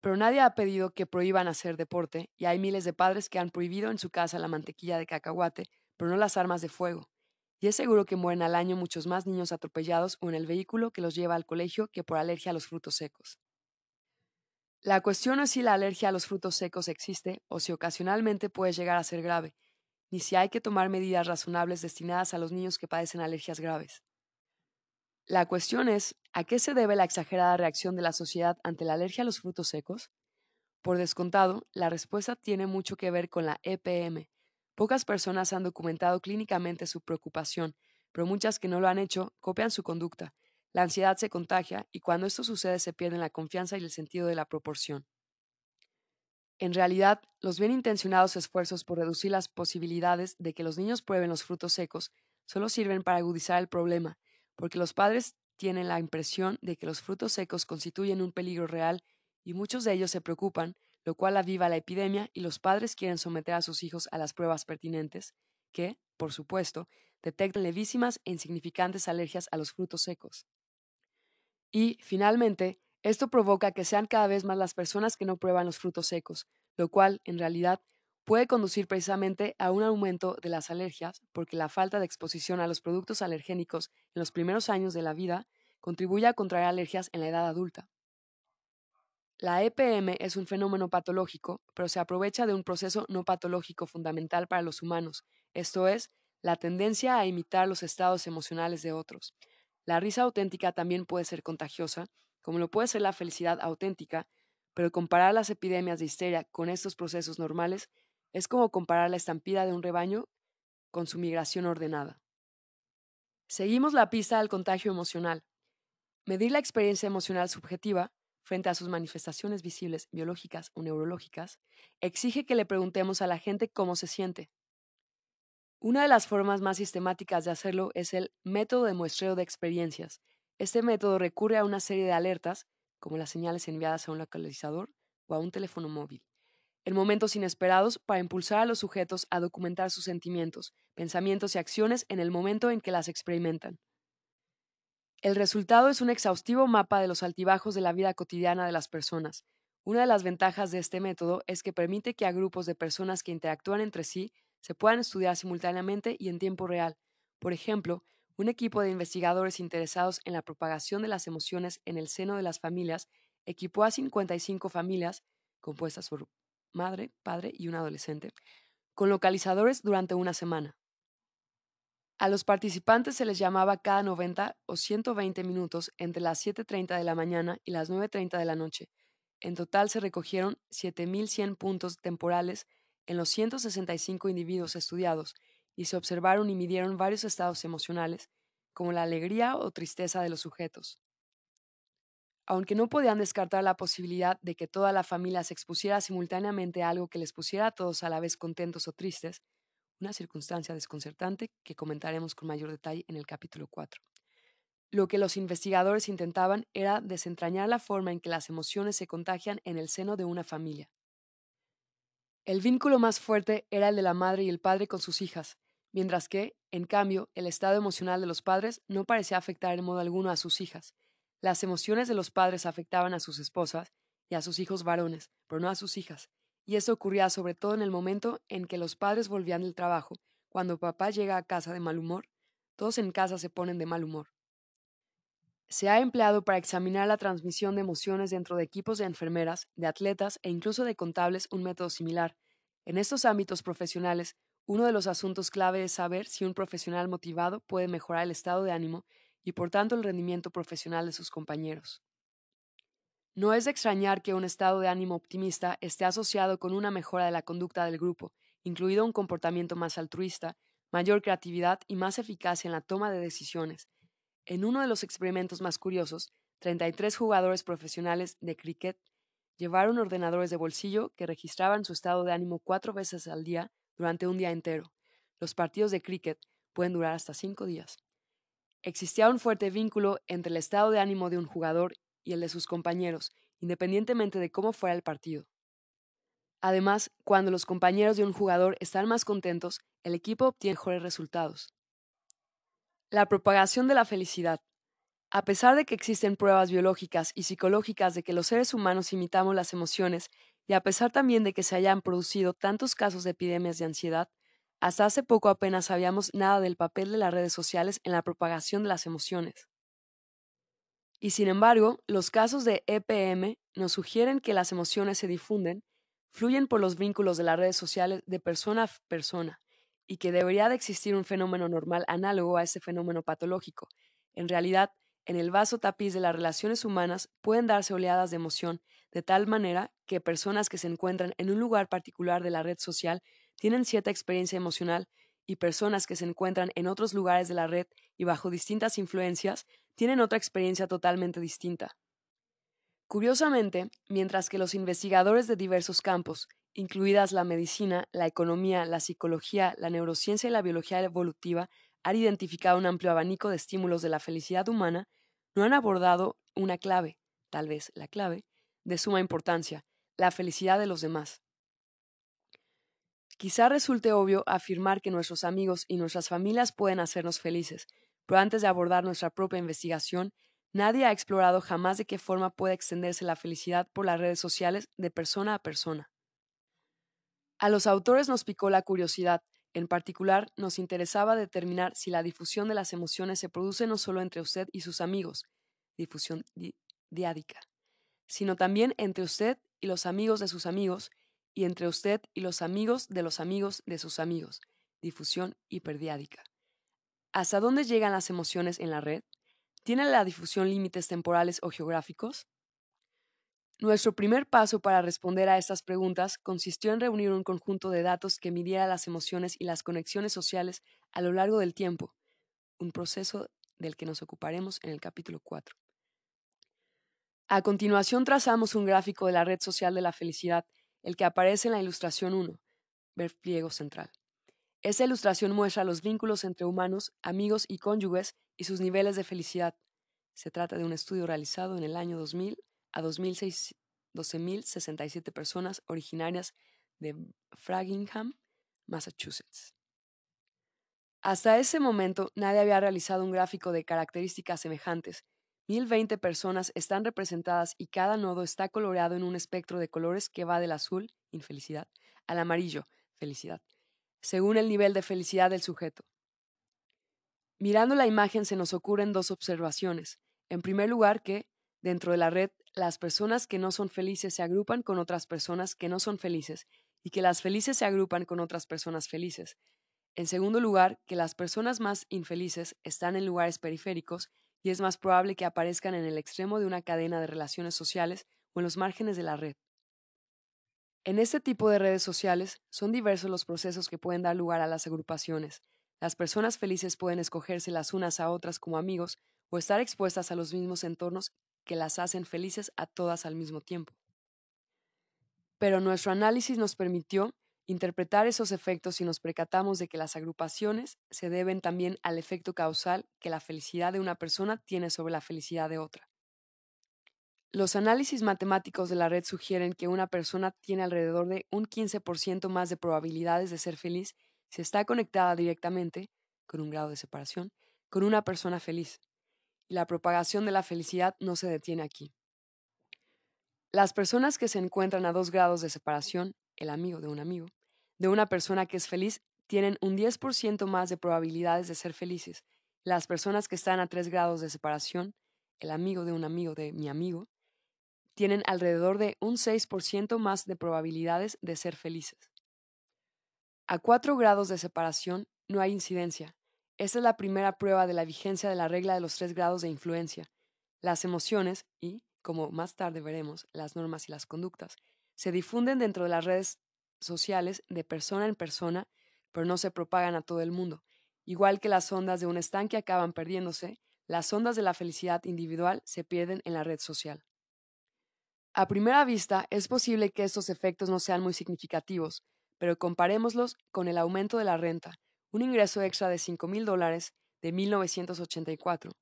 Pero nadie ha pedido que prohíban hacer deporte, y hay miles de padres que han prohibido en su casa la mantequilla de cacahuate, pero no las armas de fuego y es seguro que mueren al año muchos más niños atropellados o en el vehículo que los lleva al colegio que por alergia a los frutos secos. La cuestión no es si la alergia a los frutos secos existe o si ocasionalmente puede llegar a ser grave, ni si hay que tomar medidas razonables destinadas a los niños que padecen alergias graves. La cuestión es, ¿a qué se debe la exagerada reacción de la sociedad ante la alergia a los frutos secos? Por descontado, la respuesta tiene mucho que ver con la EPM, Pocas personas han documentado clínicamente su preocupación, pero muchas que no lo han hecho copian su conducta. La ansiedad se contagia y cuando esto sucede se pierden la confianza y el sentido de la proporción. En realidad, los bien intencionados esfuerzos por reducir las posibilidades de que los niños prueben los frutos secos solo sirven para agudizar el problema, porque los padres tienen la impresión de que los frutos secos constituyen un peligro real y muchos de ellos se preocupan lo cual aviva la epidemia y los padres quieren someter a sus hijos a las pruebas pertinentes, que, por supuesto, detectan levísimas e insignificantes alergias a los frutos secos. Y, finalmente, esto provoca que sean cada vez más las personas que no prueban los frutos secos, lo cual, en realidad, puede conducir precisamente a un aumento de las alergias, porque la falta de exposición a los productos alergénicos en los primeros años de la vida contribuye a contraer alergias en la edad adulta. La EPM es un fenómeno patológico, pero se aprovecha de un proceso no patológico fundamental para los humanos, esto es, la tendencia a imitar los estados emocionales de otros. La risa auténtica también puede ser contagiosa, como lo puede ser la felicidad auténtica, pero comparar las epidemias de histeria con estos procesos normales es como comparar la estampida de un rebaño con su migración ordenada. Seguimos la pista del contagio emocional. Medir la experiencia emocional subjetiva frente a sus manifestaciones visibles, biológicas o neurológicas, exige que le preguntemos a la gente cómo se siente. Una de las formas más sistemáticas de hacerlo es el método de muestreo de experiencias. Este método recurre a una serie de alertas, como las señales enviadas a un localizador o a un teléfono móvil, en momentos inesperados para impulsar a los sujetos a documentar sus sentimientos, pensamientos y acciones en el momento en que las experimentan. El resultado es un exhaustivo mapa de los altibajos de la vida cotidiana de las personas. Una de las ventajas de este método es que permite que a grupos de personas que interactúan entre sí se puedan estudiar simultáneamente y en tiempo real. Por ejemplo, un equipo de investigadores interesados en la propagación de las emociones en el seno de las familias equipó a 55 familias, compuestas por madre, padre y un adolescente, con localizadores durante una semana. A los participantes se les llamaba cada 90 o 120 minutos entre las 7.30 de la mañana y las 9.30 de la noche. En total se recogieron 7.100 puntos temporales en los 165 individuos estudiados y se observaron y midieron varios estados emocionales, como la alegría o tristeza de los sujetos. Aunque no podían descartar la posibilidad de que toda la familia se expusiera simultáneamente a algo que les pusiera a todos a la vez contentos o tristes, una circunstancia desconcertante que comentaremos con mayor detalle en el capítulo 4. Lo que los investigadores intentaban era desentrañar la forma en que las emociones se contagian en el seno de una familia. El vínculo más fuerte era el de la madre y el padre con sus hijas, mientras que, en cambio, el estado emocional de los padres no parecía afectar en modo alguno a sus hijas. Las emociones de los padres afectaban a sus esposas y a sus hijos varones, pero no a sus hijas, y eso ocurría sobre todo en el momento en que los padres volvían del trabajo. Cuando papá llega a casa de mal humor, todos en casa se ponen de mal humor. Se ha empleado para examinar la transmisión de emociones dentro de equipos de enfermeras, de atletas e incluso de contables un método similar. En estos ámbitos profesionales, uno de los asuntos clave es saber si un profesional motivado puede mejorar el estado de ánimo y por tanto el rendimiento profesional de sus compañeros. No es de extrañar que un estado de ánimo optimista esté asociado con una mejora de la conducta del grupo, incluido un comportamiento más altruista, mayor creatividad y más eficacia en la toma de decisiones. En uno de los experimentos más curiosos, 33 jugadores profesionales de cricket llevaron ordenadores de bolsillo que registraban su estado de ánimo cuatro veces al día durante un día entero. Los partidos de cricket pueden durar hasta cinco días. Existía un fuerte vínculo entre el estado de ánimo de un jugador y el de sus compañeros, independientemente de cómo fuera el partido. Además, cuando los compañeros de un jugador están más contentos, el equipo obtiene mejores resultados. La propagación de la felicidad. A pesar de que existen pruebas biológicas y psicológicas de que los seres humanos imitamos las emociones, y a pesar también de que se hayan producido tantos casos de epidemias de ansiedad, hasta hace poco apenas sabíamos nada del papel de las redes sociales en la propagación de las emociones. Y sin embargo, los casos de EPM nos sugieren que las emociones se difunden, fluyen por los vínculos de las redes sociales de persona a persona, y que debería de existir un fenómeno normal análogo a ese fenómeno patológico. En realidad, en el vaso tapiz de las relaciones humanas pueden darse oleadas de emoción, de tal manera que personas que se encuentran en un lugar particular de la red social tienen cierta experiencia emocional y personas que se encuentran en otros lugares de la red y bajo distintas influencias tienen otra experiencia totalmente distinta. Curiosamente, mientras que los investigadores de diversos campos, incluidas la medicina, la economía, la psicología, la neurociencia y la biología evolutiva, han identificado un amplio abanico de estímulos de la felicidad humana, no han abordado una clave, tal vez la clave, de suma importancia, la felicidad de los demás. Quizá resulte obvio afirmar que nuestros amigos y nuestras familias pueden hacernos felices, pero antes de abordar nuestra propia investigación, nadie ha explorado jamás de qué forma puede extenderse la felicidad por las redes sociales de persona a persona. A los autores nos picó la curiosidad, en particular nos interesaba determinar si la difusión de las emociones se produce no solo entre usted y sus amigos, difusión diádica, sino también entre usted y los amigos de sus amigos, y entre usted y los amigos de los amigos de sus amigos, difusión hiperdiádica. ¿Hasta dónde llegan las emociones en la red? ¿Tiene la difusión límites temporales o geográficos? Nuestro primer paso para responder a estas preguntas consistió en reunir un conjunto de datos que midiera las emociones y las conexiones sociales a lo largo del tiempo, un proceso del que nos ocuparemos en el capítulo 4. A continuación trazamos un gráfico de la red social de la felicidad, el que aparece en la ilustración 1, ver pliego central. Esta ilustración muestra los vínculos entre humanos, amigos y cónyuges y sus niveles de felicidad. Se trata de un estudio realizado en el año 2000 a 12.067 personas originarias de Fragingham, Massachusetts. Hasta ese momento nadie había realizado un gráfico de características semejantes. 1020 personas están representadas y cada nodo está coloreado en un espectro de colores que va del azul, infelicidad, al amarillo, felicidad según el nivel de felicidad del sujeto. Mirando la imagen se nos ocurren dos observaciones. En primer lugar, que, dentro de la red, las personas que no son felices se agrupan con otras personas que no son felices y que las felices se agrupan con otras personas felices. En segundo lugar, que las personas más infelices están en lugares periféricos y es más probable que aparezcan en el extremo de una cadena de relaciones sociales o en los márgenes de la red. En este tipo de redes sociales son diversos los procesos que pueden dar lugar a las agrupaciones. Las personas felices pueden escogerse las unas a otras como amigos o estar expuestas a los mismos entornos que las hacen felices a todas al mismo tiempo. Pero nuestro análisis nos permitió interpretar esos efectos y nos percatamos de que las agrupaciones se deben también al efecto causal que la felicidad de una persona tiene sobre la felicidad de otra. Los análisis matemáticos de la red sugieren que una persona tiene alrededor de un 15% más de probabilidades de ser feliz si está conectada directamente, con un grado de separación, con una persona feliz. Y la propagación de la felicidad no se detiene aquí. Las personas que se encuentran a dos grados de separación, el amigo de un amigo, de una persona que es feliz, tienen un 10% más de probabilidades de ser felices. Las personas que están a tres grados de separación, el amigo de un amigo de mi amigo, tienen alrededor de un 6% más de probabilidades de ser felices. A 4 grados de separación no hay incidencia. Esta es la primera prueba de la vigencia de la regla de los tres grados de influencia. Las emociones y, como más tarde veremos, las normas y las conductas, se difunden dentro de las redes sociales de persona en persona, pero no se propagan a todo el mundo. Igual que las ondas de un estanque acaban perdiéndose, las ondas de la felicidad individual se pierden en la red social. A primera vista, es posible que estos efectos no sean muy significativos, pero comparémoslos con el aumento de la renta, un ingreso extra de 5 mil dólares de 1984,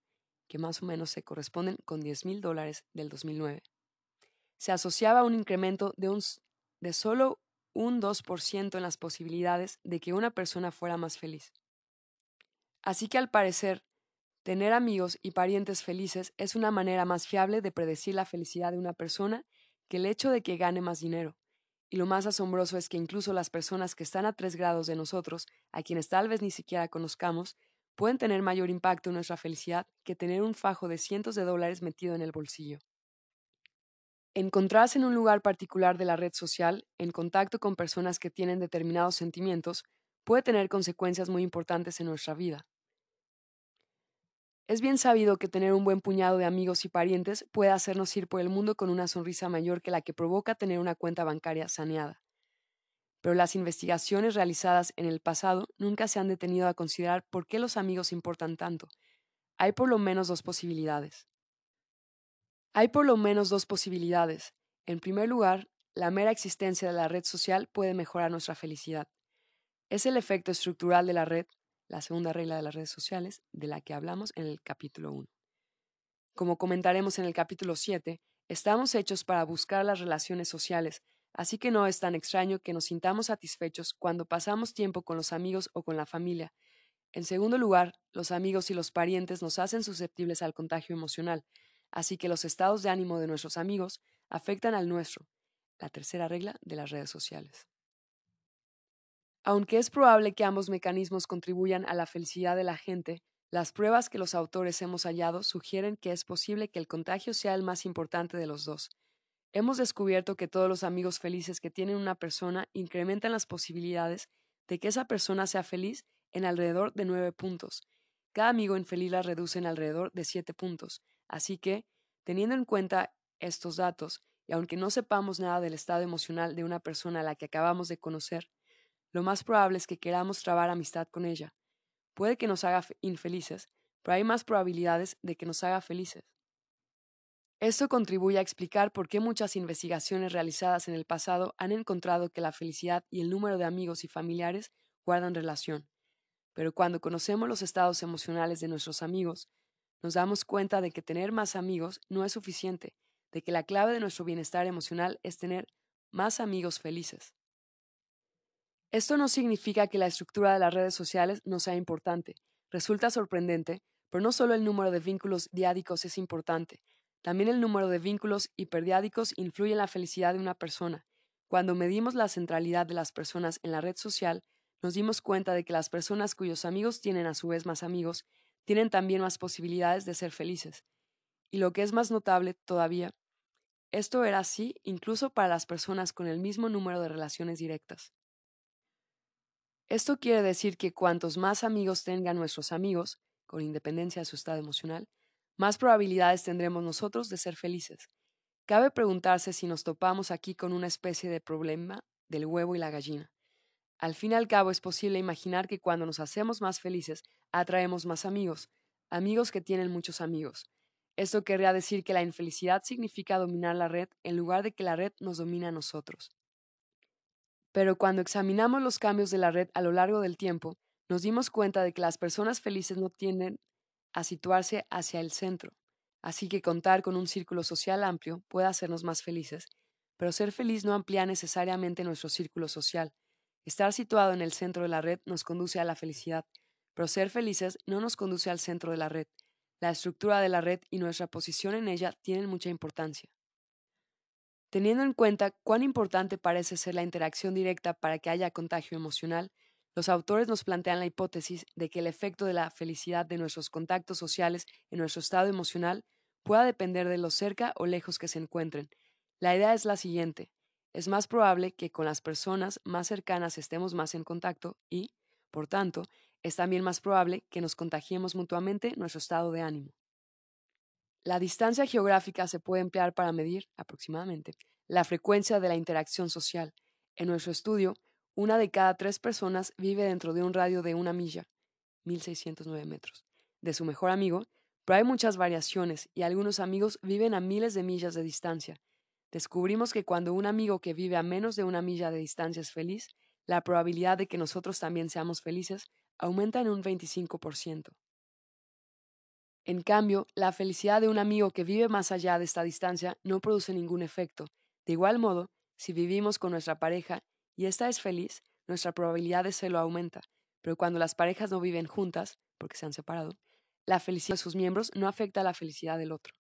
que más o menos se corresponden con 10 mil dólares del 2009. Se asociaba a un incremento de, un, de solo un 2% en las posibilidades de que una persona fuera más feliz. Así que al parecer, Tener amigos y parientes felices es una manera más fiable de predecir la felicidad de una persona que el hecho de que gane más dinero. Y lo más asombroso es que incluso las personas que están a tres grados de nosotros, a quienes tal vez ni siquiera conozcamos, pueden tener mayor impacto en nuestra felicidad que tener un fajo de cientos de dólares metido en el bolsillo. Encontrarse en un lugar particular de la red social, en contacto con personas que tienen determinados sentimientos, puede tener consecuencias muy importantes en nuestra vida. Es bien sabido que tener un buen puñado de amigos y parientes puede hacernos ir por el mundo con una sonrisa mayor que la que provoca tener una cuenta bancaria saneada. Pero las investigaciones realizadas en el pasado nunca se han detenido a considerar por qué los amigos importan tanto. Hay por lo menos dos posibilidades. Hay por lo menos dos posibilidades. En primer lugar, la mera existencia de la red social puede mejorar nuestra felicidad. Es el efecto estructural de la red la segunda regla de las redes sociales, de la que hablamos en el capítulo 1. Como comentaremos en el capítulo 7, estamos hechos para buscar las relaciones sociales, así que no es tan extraño que nos sintamos satisfechos cuando pasamos tiempo con los amigos o con la familia. En segundo lugar, los amigos y los parientes nos hacen susceptibles al contagio emocional, así que los estados de ánimo de nuestros amigos afectan al nuestro, la tercera regla de las redes sociales. Aunque es probable que ambos mecanismos contribuyan a la felicidad de la gente, las pruebas que los autores hemos hallado sugieren que es posible que el contagio sea el más importante de los dos. Hemos descubierto que todos los amigos felices que tienen una persona incrementan las posibilidades de que esa persona sea feliz en alrededor de nueve puntos. Cada amigo infeliz las reduce en alrededor de siete puntos. Así que, teniendo en cuenta estos datos, y aunque no sepamos nada del estado emocional de una persona a la que acabamos de conocer, lo más probable es que queramos trabar amistad con ella. Puede que nos haga infelices, pero hay más probabilidades de que nos haga felices. Esto contribuye a explicar por qué muchas investigaciones realizadas en el pasado han encontrado que la felicidad y el número de amigos y familiares guardan relación. Pero cuando conocemos los estados emocionales de nuestros amigos, nos damos cuenta de que tener más amigos no es suficiente, de que la clave de nuestro bienestar emocional es tener más amigos felices. Esto no significa que la estructura de las redes sociales no sea importante. Resulta sorprendente, pero no solo el número de vínculos diádicos es importante, también el número de vínculos hiperdiádicos influye en la felicidad de una persona. Cuando medimos la centralidad de las personas en la red social, nos dimos cuenta de que las personas cuyos amigos tienen a su vez más amigos, tienen también más posibilidades de ser felices. Y lo que es más notable todavía, Esto era así incluso para las personas con el mismo número de relaciones directas. Esto quiere decir que cuantos más amigos tengan nuestros amigos, con independencia de su estado emocional, más probabilidades tendremos nosotros de ser felices. Cabe preguntarse si nos topamos aquí con una especie de problema del huevo y la gallina. Al fin y al cabo es posible imaginar que cuando nos hacemos más felices, atraemos más amigos, amigos que tienen muchos amigos. Esto querría decir que la infelicidad significa dominar la red en lugar de que la red nos domine a nosotros. Pero cuando examinamos los cambios de la red a lo largo del tiempo, nos dimos cuenta de que las personas felices no tienden a situarse hacia el centro. Así que contar con un círculo social amplio puede hacernos más felices, pero ser feliz no amplía necesariamente nuestro círculo social. Estar situado en el centro de la red nos conduce a la felicidad, pero ser felices no nos conduce al centro de la red. La estructura de la red y nuestra posición en ella tienen mucha importancia. Teniendo en cuenta cuán importante parece ser la interacción directa para que haya contagio emocional, los autores nos plantean la hipótesis de que el efecto de la felicidad de nuestros contactos sociales en nuestro estado emocional pueda depender de lo cerca o lejos que se encuentren. La idea es la siguiente. Es más probable que con las personas más cercanas estemos más en contacto y, por tanto, es también más probable que nos contagiemos mutuamente nuestro estado de ánimo. La distancia geográfica se puede emplear para medir, aproximadamente, la frecuencia de la interacción social. En nuestro estudio, una de cada tres personas vive dentro de un radio de una milla, 1609 metros, de su mejor amigo, pero hay muchas variaciones y algunos amigos viven a miles de millas de distancia. Descubrimos que cuando un amigo que vive a menos de una milla de distancia es feliz, la probabilidad de que nosotros también seamos felices aumenta en un 25%. En cambio, la felicidad de un amigo que vive más allá de esta distancia no produce ningún efecto. De igual modo, si vivimos con nuestra pareja y ésta es feliz, nuestra probabilidad de serlo aumenta. Pero cuando las parejas no viven juntas, porque se han separado, la felicidad de sus miembros no afecta a la felicidad del otro.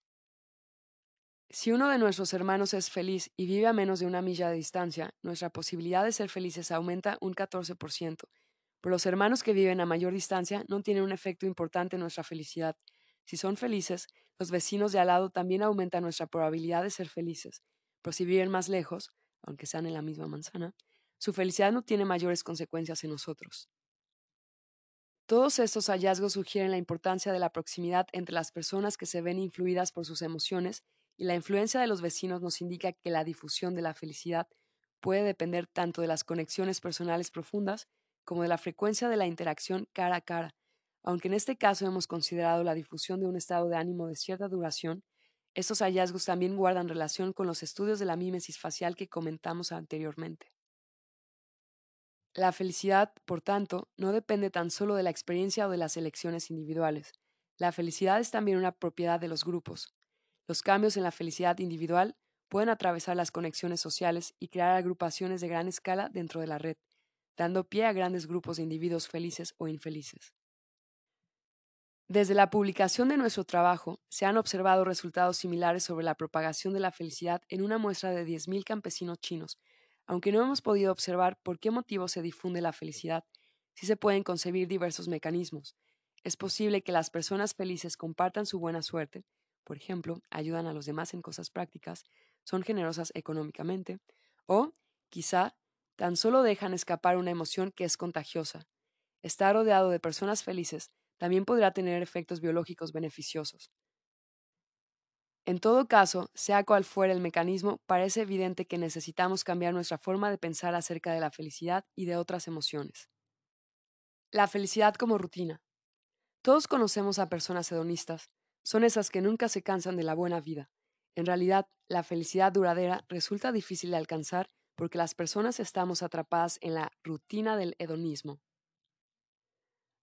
Si uno de nuestros hermanos es feliz y vive a menos de una milla de distancia, nuestra posibilidad de ser felices aumenta un 14%, pero los hermanos que viven a mayor distancia no tienen un efecto importante en nuestra felicidad. Si son felices, los vecinos de al lado también aumentan nuestra probabilidad de ser felices, pero si viven más lejos, aunque sean en la misma manzana, su felicidad no tiene mayores consecuencias en nosotros. Todos estos hallazgos sugieren la importancia de la proximidad entre las personas que se ven influidas por sus emociones y la influencia de los vecinos nos indica que la difusión de la felicidad puede depender tanto de las conexiones personales profundas como de la frecuencia de la interacción cara a cara. Aunque en este caso hemos considerado la difusión de un estado de ánimo de cierta duración, estos hallazgos también guardan relación con los estudios de la mímesis facial que comentamos anteriormente. La felicidad, por tanto, no depende tan solo de la experiencia o de las elecciones individuales. La felicidad es también una propiedad de los grupos. Los cambios en la felicidad individual pueden atravesar las conexiones sociales y crear agrupaciones de gran escala dentro de la red dando pie a grandes grupos de individuos felices o infelices. Desde la publicación de nuestro trabajo, se han observado resultados similares sobre la propagación de la felicidad en una muestra de 10.000 campesinos chinos. Aunque no hemos podido observar por qué motivo se difunde la felicidad, sí se pueden concebir diversos mecanismos. Es posible que las personas felices compartan su buena suerte, por ejemplo, ayudan a los demás en cosas prácticas, son generosas económicamente, o, quizá, tan solo dejan escapar una emoción que es contagiosa. Estar rodeado de personas felices también podrá tener efectos biológicos beneficiosos. En todo caso, sea cual fuera el mecanismo, parece evidente que necesitamos cambiar nuestra forma de pensar acerca de la felicidad y de otras emociones. La felicidad como rutina. Todos conocemos a personas hedonistas, son esas que nunca se cansan de la buena vida. En realidad, la felicidad duradera resulta difícil de alcanzar porque las personas estamos atrapadas en la rutina del hedonismo.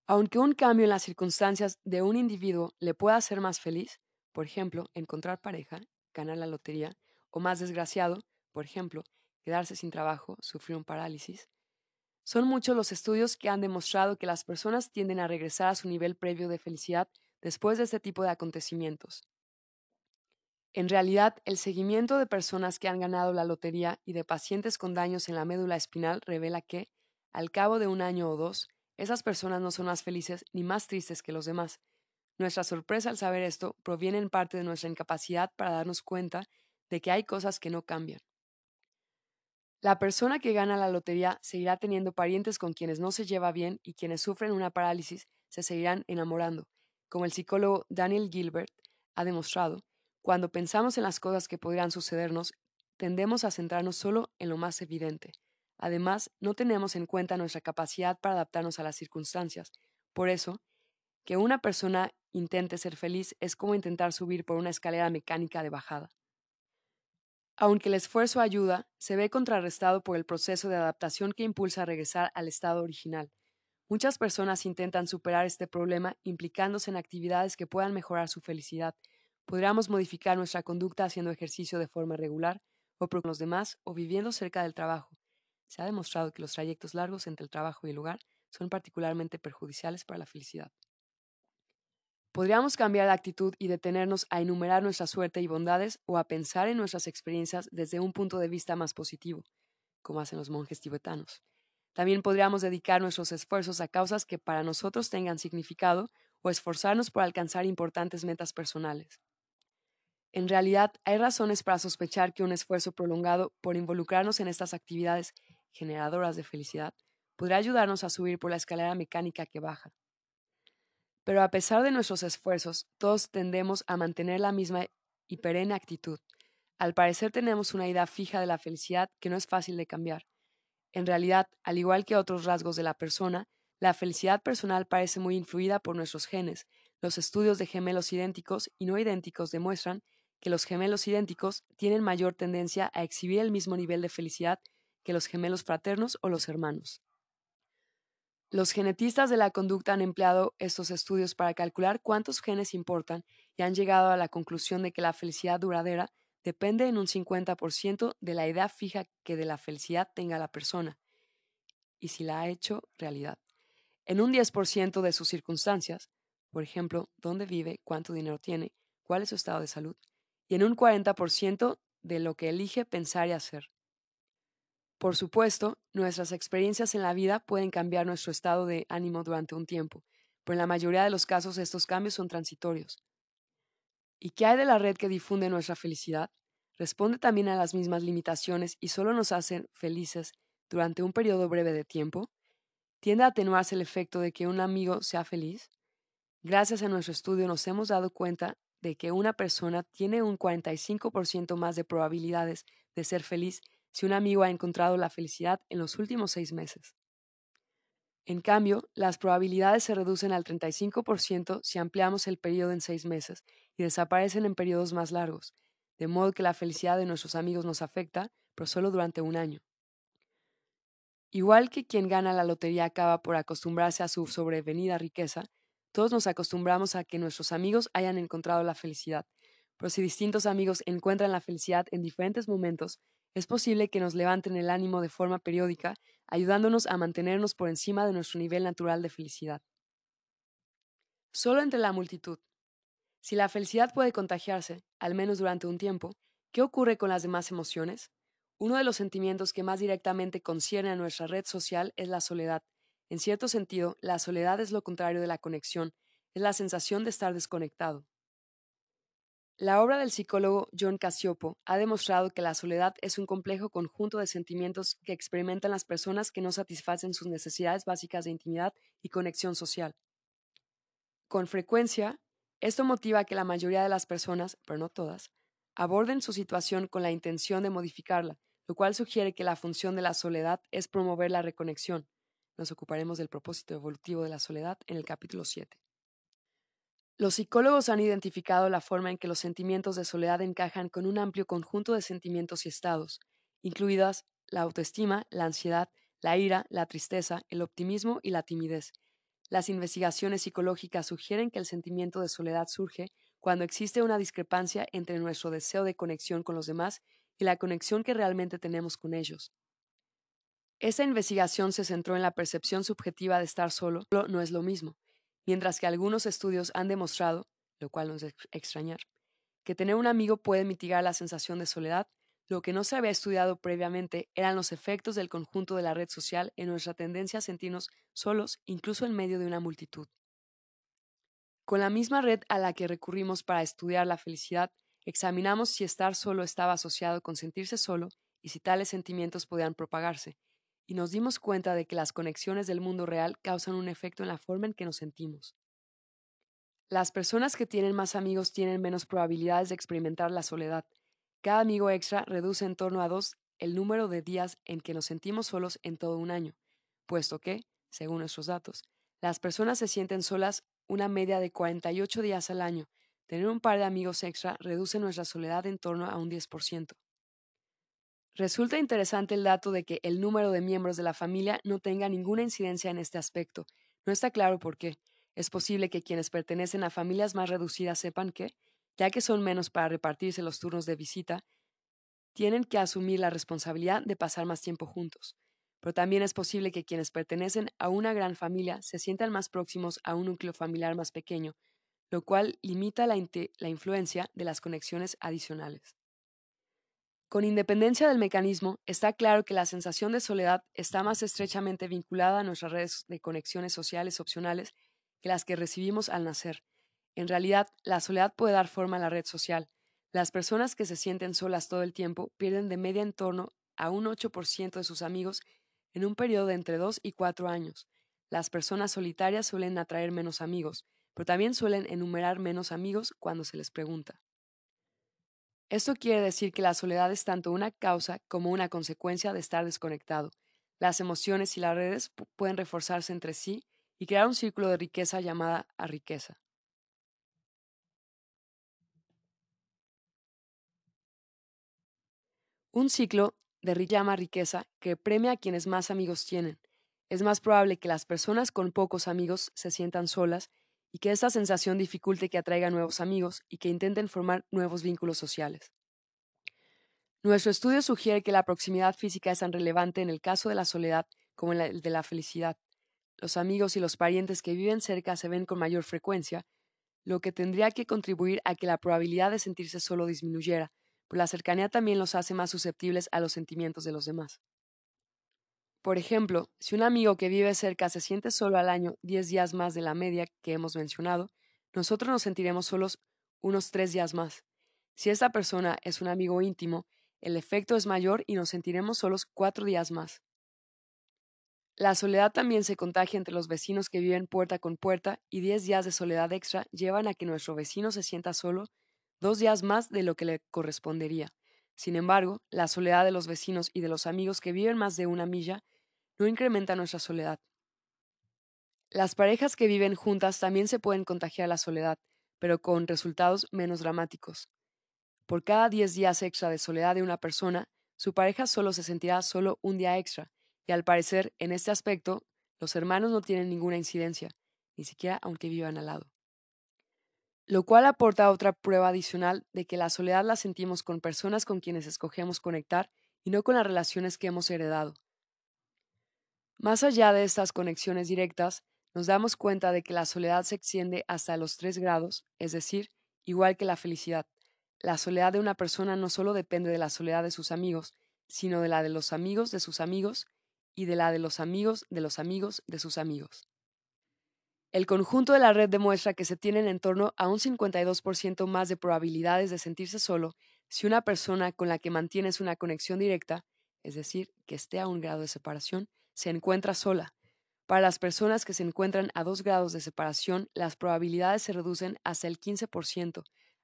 Aunque un cambio en las circunstancias de un individuo le pueda hacer más feliz, por ejemplo, encontrar pareja, ganar la lotería, o más desgraciado, por ejemplo, quedarse sin trabajo, sufrir un parálisis, son muchos los estudios que han demostrado que las personas tienden a regresar a su nivel previo de felicidad después de este tipo de acontecimientos. En realidad, el seguimiento de personas que han ganado la lotería y de pacientes con daños en la médula espinal revela que, al cabo de un año o dos, esas personas no son más felices ni más tristes que los demás. Nuestra sorpresa al saber esto proviene en parte de nuestra incapacidad para darnos cuenta de que hay cosas que no cambian. La persona que gana la lotería seguirá teniendo parientes con quienes no se lleva bien y quienes sufren una parálisis se seguirán enamorando. Como el psicólogo Daniel Gilbert ha demostrado, cuando pensamos en las cosas que podrían sucedernos, tendemos a centrarnos solo en lo más evidente. Además, no tenemos en cuenta nuestra capacidad para adaptarnos a las circunstancias. Por eso, que una persona intente ser feliz es como intentar subir por una escalera mecánica de bajada. Aunque el esfuerzo ayuda, se ve contrarrestado por el proceso de adaptación que impulsa a regresar al estado original. Muchas personas intentan superar este problema implicándose en actividades que puedan mejorar su felicidad. Podríamos modificar nuestra conducta haciendo ejercicio de forma regular, o con los demás, o viviendo cerca del trabajo. Se ha demostrado que los trayectos largos entre el trabajo y el lugar son particularmente perjudiciales para la felicidad. Podríamos cambiar de actitud y detenernos a enumerar nuestra suerte y bondades o a pensar en nuestras experiencias desde un punto de vista más positivo, como hacen los monjes tibetanos. También podríamos dedicar nuestros esfuerzos a causas que para nosotros tengan significado o esforzarnos por alcanzar importantes metas personales. En realidad, hay razones para sospechar que un esfuerzo prolongado por involucrarnos en estas actividades generadoras de felicidad podrá ayudarnos a subir por la escalera mecánica que baja. Pero a pesar de nuestros esfuerzos, todos tendemos a mantener la misma y perenne actitud. Al parecer tenemos una idea fija de la felicidad que no es fácil de cambiar. En realidad, al igual que otros rasgos de la persona, la felicidad personal parece muy influida por nuestros genes. Los estudios de gemelos idénticos y no idénticos demuestran que los gemelos idénticos tienen mayor tendencia a exhibir el mismo nivel de felicidad que los gemelos fraternos o los hermanos. Los genetistas de la conducta han empleado estos estudios para calcular cuántos genes importan y han llegado a la conclusión de que la felicidad duradera depende en un 50% de la idea fija que de la felicidad tenga la persona y si la ha hecho realidad. En un 10% de sus circunstancias, por ejemplo, dónde vive, cuánto dinero tiene, cuál es su estado de salud, y en un 40% de lo que elige pensar y hacer. Por supuesto, nuestras experiencias en la vida pueden cambiar nuestro estado de ánimo durante un tiempo, pero en la mayoría de los casos estos cambios son transitorios. ¿Y qué hay de la red que difunde nuestra felicidad? ¿Responde también a las mismas limitaciones y solo nos hace felices durante un periodo breve de tiempo? ¿Tiende a atenuarse el efecto de que un amigo sea feliz? Gracias a nuestro estudio nos hemos dado cuenta de que una persona tiene un 45% más de probabilidades de ser feliz si un amigo ha encontrado la felicidad en los últimos seis meses. En cambio, las probabilidades se reducen al 35% si ampliamos el periodo en seis meses y desaparecen en periodos más largos, de modo que la felicidad de nuestros amigos nos afecta, pero solo durante un año. Igual que quien gana la lotería acaba por acostumbrarse a su sobrevenida riqueza, todos nos acostumbramos a que nuestros amigos hayan encontrado la felicidad, pero si distintos amigos encuentran la felicidad en diferentes momentos, es posible que nos levanten el ánimo de forma periódica, ayudándonos a mantenernos por encima de nuestro nivel natural de felicidad. Solo entre la multitud. Si la felicidad puede contagiarse, al menos durante un tiempo, ¿qué ocurre con las demás emociones? Uno de los sentimientos que más directamente concierne a nuestra red social es la soledad. En cierto sentido, la soledad es lo contrario de la conexión, es la sensación de estar desconectado. La obra del psicólogo John Casiopo ha demostrado que la soledad es un complejo conjunto de sentimientos que experimentan las personas que no satisfacen sus necesidades básicas de intimidad y conexión social. Con frecuencia, esto motiva que la mayoría de las personas, pero no todas, aborden su situación con la intención de modificarla, lo cual sugiere que la función de la soledad es promover la reconexión. Nos ocuparemos del propósito evolutivo de la soledad en el capítulo 7. Los psicólogos han identificado la forma en que los sentimientos de soledad encajan con un amplio conjunto de sentimientos y estados, incluidas la autoestima, la ansiedad, la ira, la tristeza, el optimismo y la timidez. Las investigaciones psicológicas sugieren que el sentimiento de soledad surge cuando existe una discrepancia entre nuestro deseo de conexión con los demás y la conexión que realmente tenemos con ellos. Esa investigación se centró en la percepción subjetiva de estar solo, no es lo mismo mientras que algunos estudios han demostrado, lo cual no es extrañar, que tener un amigo puede mitigar la sensación de soledad, lo que no se había estudiado previamente eran los efectos del conjunto de la red social en nuestra tendencia a sentirnos solos incluso en medio de una multitud. Con la misma red a la que recurrimos para estudiar la felicidad, examinamos si estar solo estaba asociado con sentirse solo y si tales sentimientos podían propagarse, y nos dimos cuenta de que las conexiones del mundo real causan un efecto en la forma en que nos sentimos. Las personas que tienen más amigos tienen menos probabilidades de experimentar la soledad. Cada amigo extra reduce en torno a dos el número de días en que nos sentimos solos en todo un año, puesto que, según nuestros datos, las personas se sienten solas una media de 48 días al año. Tener un par de amigos extra reduce nuestra soledad en torno a un 10%. Resulta interesante el dato de que el número de miembros de la familia no tenga ninguna incidencia en este aspecto. No está claro por qué. Es posible que quienes pertenecen a familias más reducidas sepan que, ya que son menos para repartirse los turnos de visita, tienen que asumir la responsabilidad de pasar más tiempo juntos pero también es posible que quienes pertenecen a una gran familia se sientan más próximos a un núcleo familiar más pequeño, lo cual limita la, influencia de las conexiones adicionales. Con independencia del mecanismo, está claro que la sensación de soledad está más estrechamente vinculada a nuestras redes de conexiones sociales opcionales que las que recibimos al nacer. En realidad, la soledad puede dar forma a la red social. Las personas que se sienten solas todo el tiempo pierden de media en torno a un 8% de sus amigos en un periodo de entre 2 y 4 años. Las personas solitarias suelen atraer menos amigos, pero también suelen enumerar menos amigos cuando se les pregunta. Esto quiere decir que la soledad es tanto una causa como una consecuencia de estar desconectado. Las emociones y las redes pueden reforzarse entre sí y crear un círculo de riqueza llamada a riqueza. Un ciclo de llama riqueza que premia a quienes más amigos tienen. Es más probable que las personas con pocos amigos se sientan solas y que esta sensación dificulte que atraigan nuevos amigos y que intenten formar nuevos vínculos sociales. Nuestro estudio sugiere que la proximidad física es tan relevante en el caso de la soledad como en el de la felicidad. Los amigos y los parientes que viven cerca se ven con mayor frecuencia, lo que tendría que contribuir a que la probabilidad de sentirse solo disminuyera, pero la cercanía también los hace más susceptibles a los sentimientos de los demás. Por ejemplo, si un amigo que vive cerca se siente solo al año 10 días más de la media que hemos mencionado, nosotros nos sentiremos solos unos 3 días más. Si esta persona es un amigo íntimo, el efecto es mayor y nos sentiremos solos 4 días más. La soledad también se contagia entre los vecinos que viven puerta con puerta y 10 días de soledad extra llevan a que nuestro vecino se sienta solo dos días más de lo que le correspondería. Sin embargo, la soledad de los vecinos y de los amigos que viven más de una milla no incrementa nuestra soledad. Las parejas que viven juntas también se pueden contagiar la soledad, pero con resultados menos dramáticos. Por cada 10 días extra de soledad de una persona, su pareja solo se sentirá solo un día extra, y al parecer, en este aspecto, los hermanos no tienen ninguna incidencia, ni siquiera aunque vivan al lado lo cual aporta otra prueba adicional de que la soledad la sentimos con personas con quienes escogemos conectar y no con las relaciones que hemos heredado. Más allá de estas conexiones directas, nos damos cuenta de que la soledad se extiende hasta los tres grados, es decir, igual que la felicidad. La soledad de una persona no solo depende de la soledad de sus amigos, sino de la de los amigos de sus amigos y de la de los amigos de los amigos de sus amigos. El conjunto de la red demuestra que se tienen en torno a un 52% más de probabilidades de sentirse solo si una persona con la que mantienes una conexión directa, es decir, que esté a un grado de separación, se encuentra sola. Para las personas que se encuentran a dos grados de separación, las probabilidades se reducen hasta el 15%,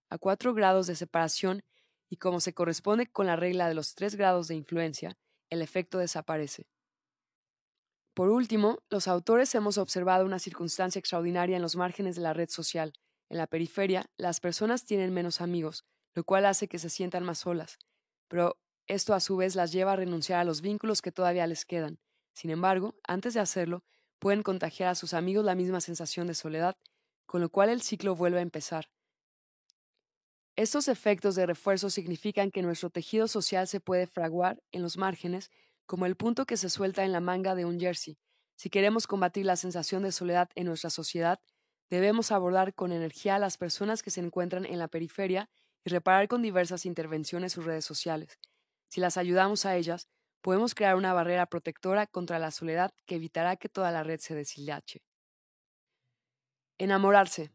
a cuatro grados de separación, y como se corresponde con la regla de los tres grados de influencia, el efecto desaparece. Por último, los autores hemos observado una circunstancia extraordinaria en los márgenes de la red social. En la periferia, las personas tienen menos amigos, lo cual hace que se sientan más solas, pero esto a su vez las lleva a renunciar a los vínculos que todavía les quedan. Sin embargo, antes de hacerlo, pueden contagiar a sus amigos la misma sensación de soledad, con lo cual el ciclo vuelve a empezar. Estos efectos de refuerzo significan que nuestro tejido social se puede fraguar en los márgenes como el punto que se suelta en la manga de un jersey. Si queremos combatir la sensación de soledad en nuestra sociedad, debemos abordar con energía a las personas que se encuentran en la periferia y reparar con diversas intervenciones sus redes sociales. Si las ayudamos a ellas, podemos crear una barrera protectora contra la soledad que evitará que toda la red se deshilache. Enamorarse.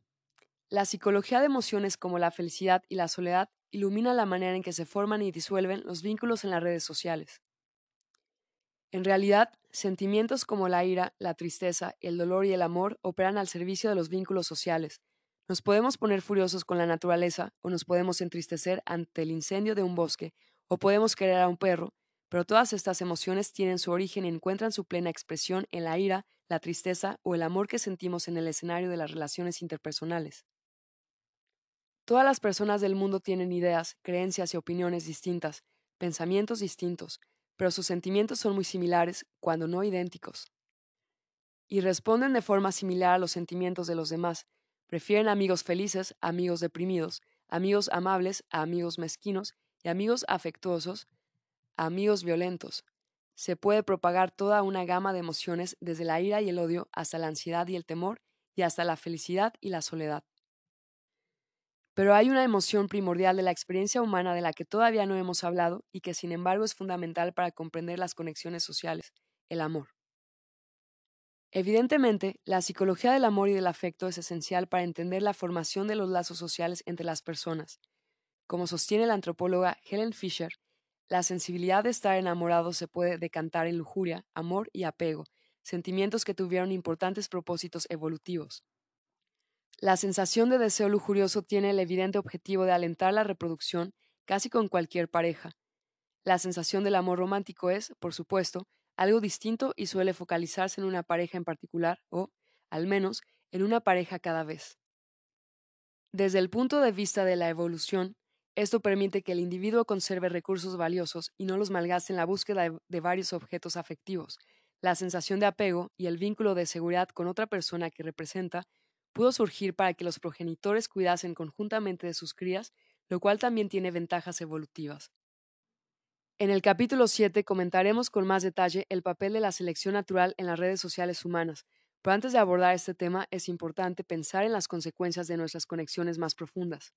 La psicología de emociones como la felicidad y la soledad ilumina la manera en que se forman y disuelven los vínculos en las redes sociales. En realidad, sentimientos como la ira, la tristeza, el dolor y el amor operan al servicio de los vínculos sociales. Nos podemos poner furiosos con la naturaleza o nos podemos entristecer ante el incendio de un bosque o podemos querer a un perro, pero todas estas emociones tienen su origen y encuentran su plena expresión en la ira, la tristeza o el amor que sentimos en el escenario de las relaciones interpersonales. Todas las personas del mundo tienen ideas, creencias y opiniones distintas, pensamientos distintos, pero sus sentimientos son muy similares, cuando no idénticos. Y responden de forma similar a los sentimientos de los demás. Prefieren amigos felices a amigos deprimidos, amigos amables a amigos mezquinos y amigos afectuosos amigos violentos. Se puede propagar toda una gama de emociones desde la ira y el odio hasta la ansiedad y el temor y hasta la felicidad y la soledad. Pero hay una emoción primordial de la experiencia humana de la que todavía no hemos hablado y que sin embargo es fundamental para comprender las conexiones sociales, el amor. Evidentemente, la psicología del amor y del afecto es esencial para entender la formación de los lazos sociales entre las personas. Como sostiene la antropóloga Helen Fisher, la sensibilidad de estar enamorado se puede decantar en lujuria, amor y apego, sentimientos que tuvieron importantes propósitos evolutivos. La sensación de deseo lujurioso tiene el evidente objetivo de alentar la reproducción casi con cualquier pareja. La sensación del amor romántico es, por supuesto, algo distinto y suele focalizarse en una pareja en particular o, al menos, en una pareja cada vez. Desde el punto de vista de la evolución, esto permite que el individuo conserve recursos valiosos y no los malgaste en la búsqueda de varios objetos afectivos. La sensación de apego y el vínculo de seguridad con otra persona que representa pudo surgir para que los progenitores cuidasen conjuntamente de sus crías, lo cual también tiene ventajas evolutivas. En el capítulo 7 comentaremos con más detalle el papel de la selección natural en las redes sociales humanas, pero antes de abordar este tema es importante pensar en las consecuencias de nuestras conexiones más profundas.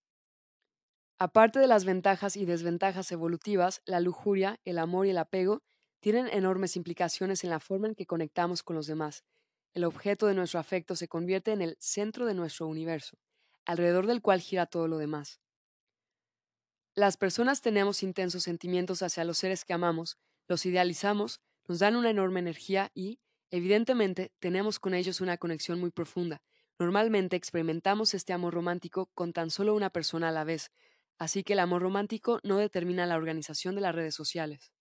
Aparte de las ventajas y desventajas evolutivas, la lujuria, el amor y el apego tienen enormes implicaciones en la forma en que conectamos con los demás, el objeto de nuestro afecto se convierte en el centro de nuestro universo, alrededor del cual gira todo lo demás. Las personas tenemos intensos sentimientos hacia los seres que amamos, los idealizamos, nos dan una enorme energía y, evidentemente, tenemos con ellos una conexión muy profunda. Normalmente experimentamos este amor romántico con tan solo una persona a la vez, así que el amor romántico no determina la organización de las redes sociales.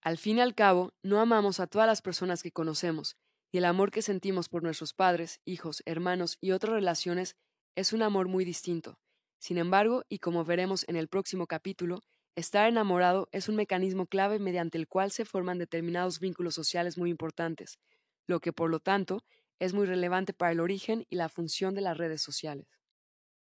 Al fin y al cabo, no amamos a todas las personas que conocemos, y el amor que sentimos por nuestros padres, hijos, hermanos y otras relaciones es un amor muy distinto. Sin embargo, y como veremos en el próximo capítulo, estar enamorado es un mecanismo clave mediante el cual se forman determinados vínculos sociales muy importantes, lo que por lo tanto es muy relevante para el origen y la función de las redes sociales.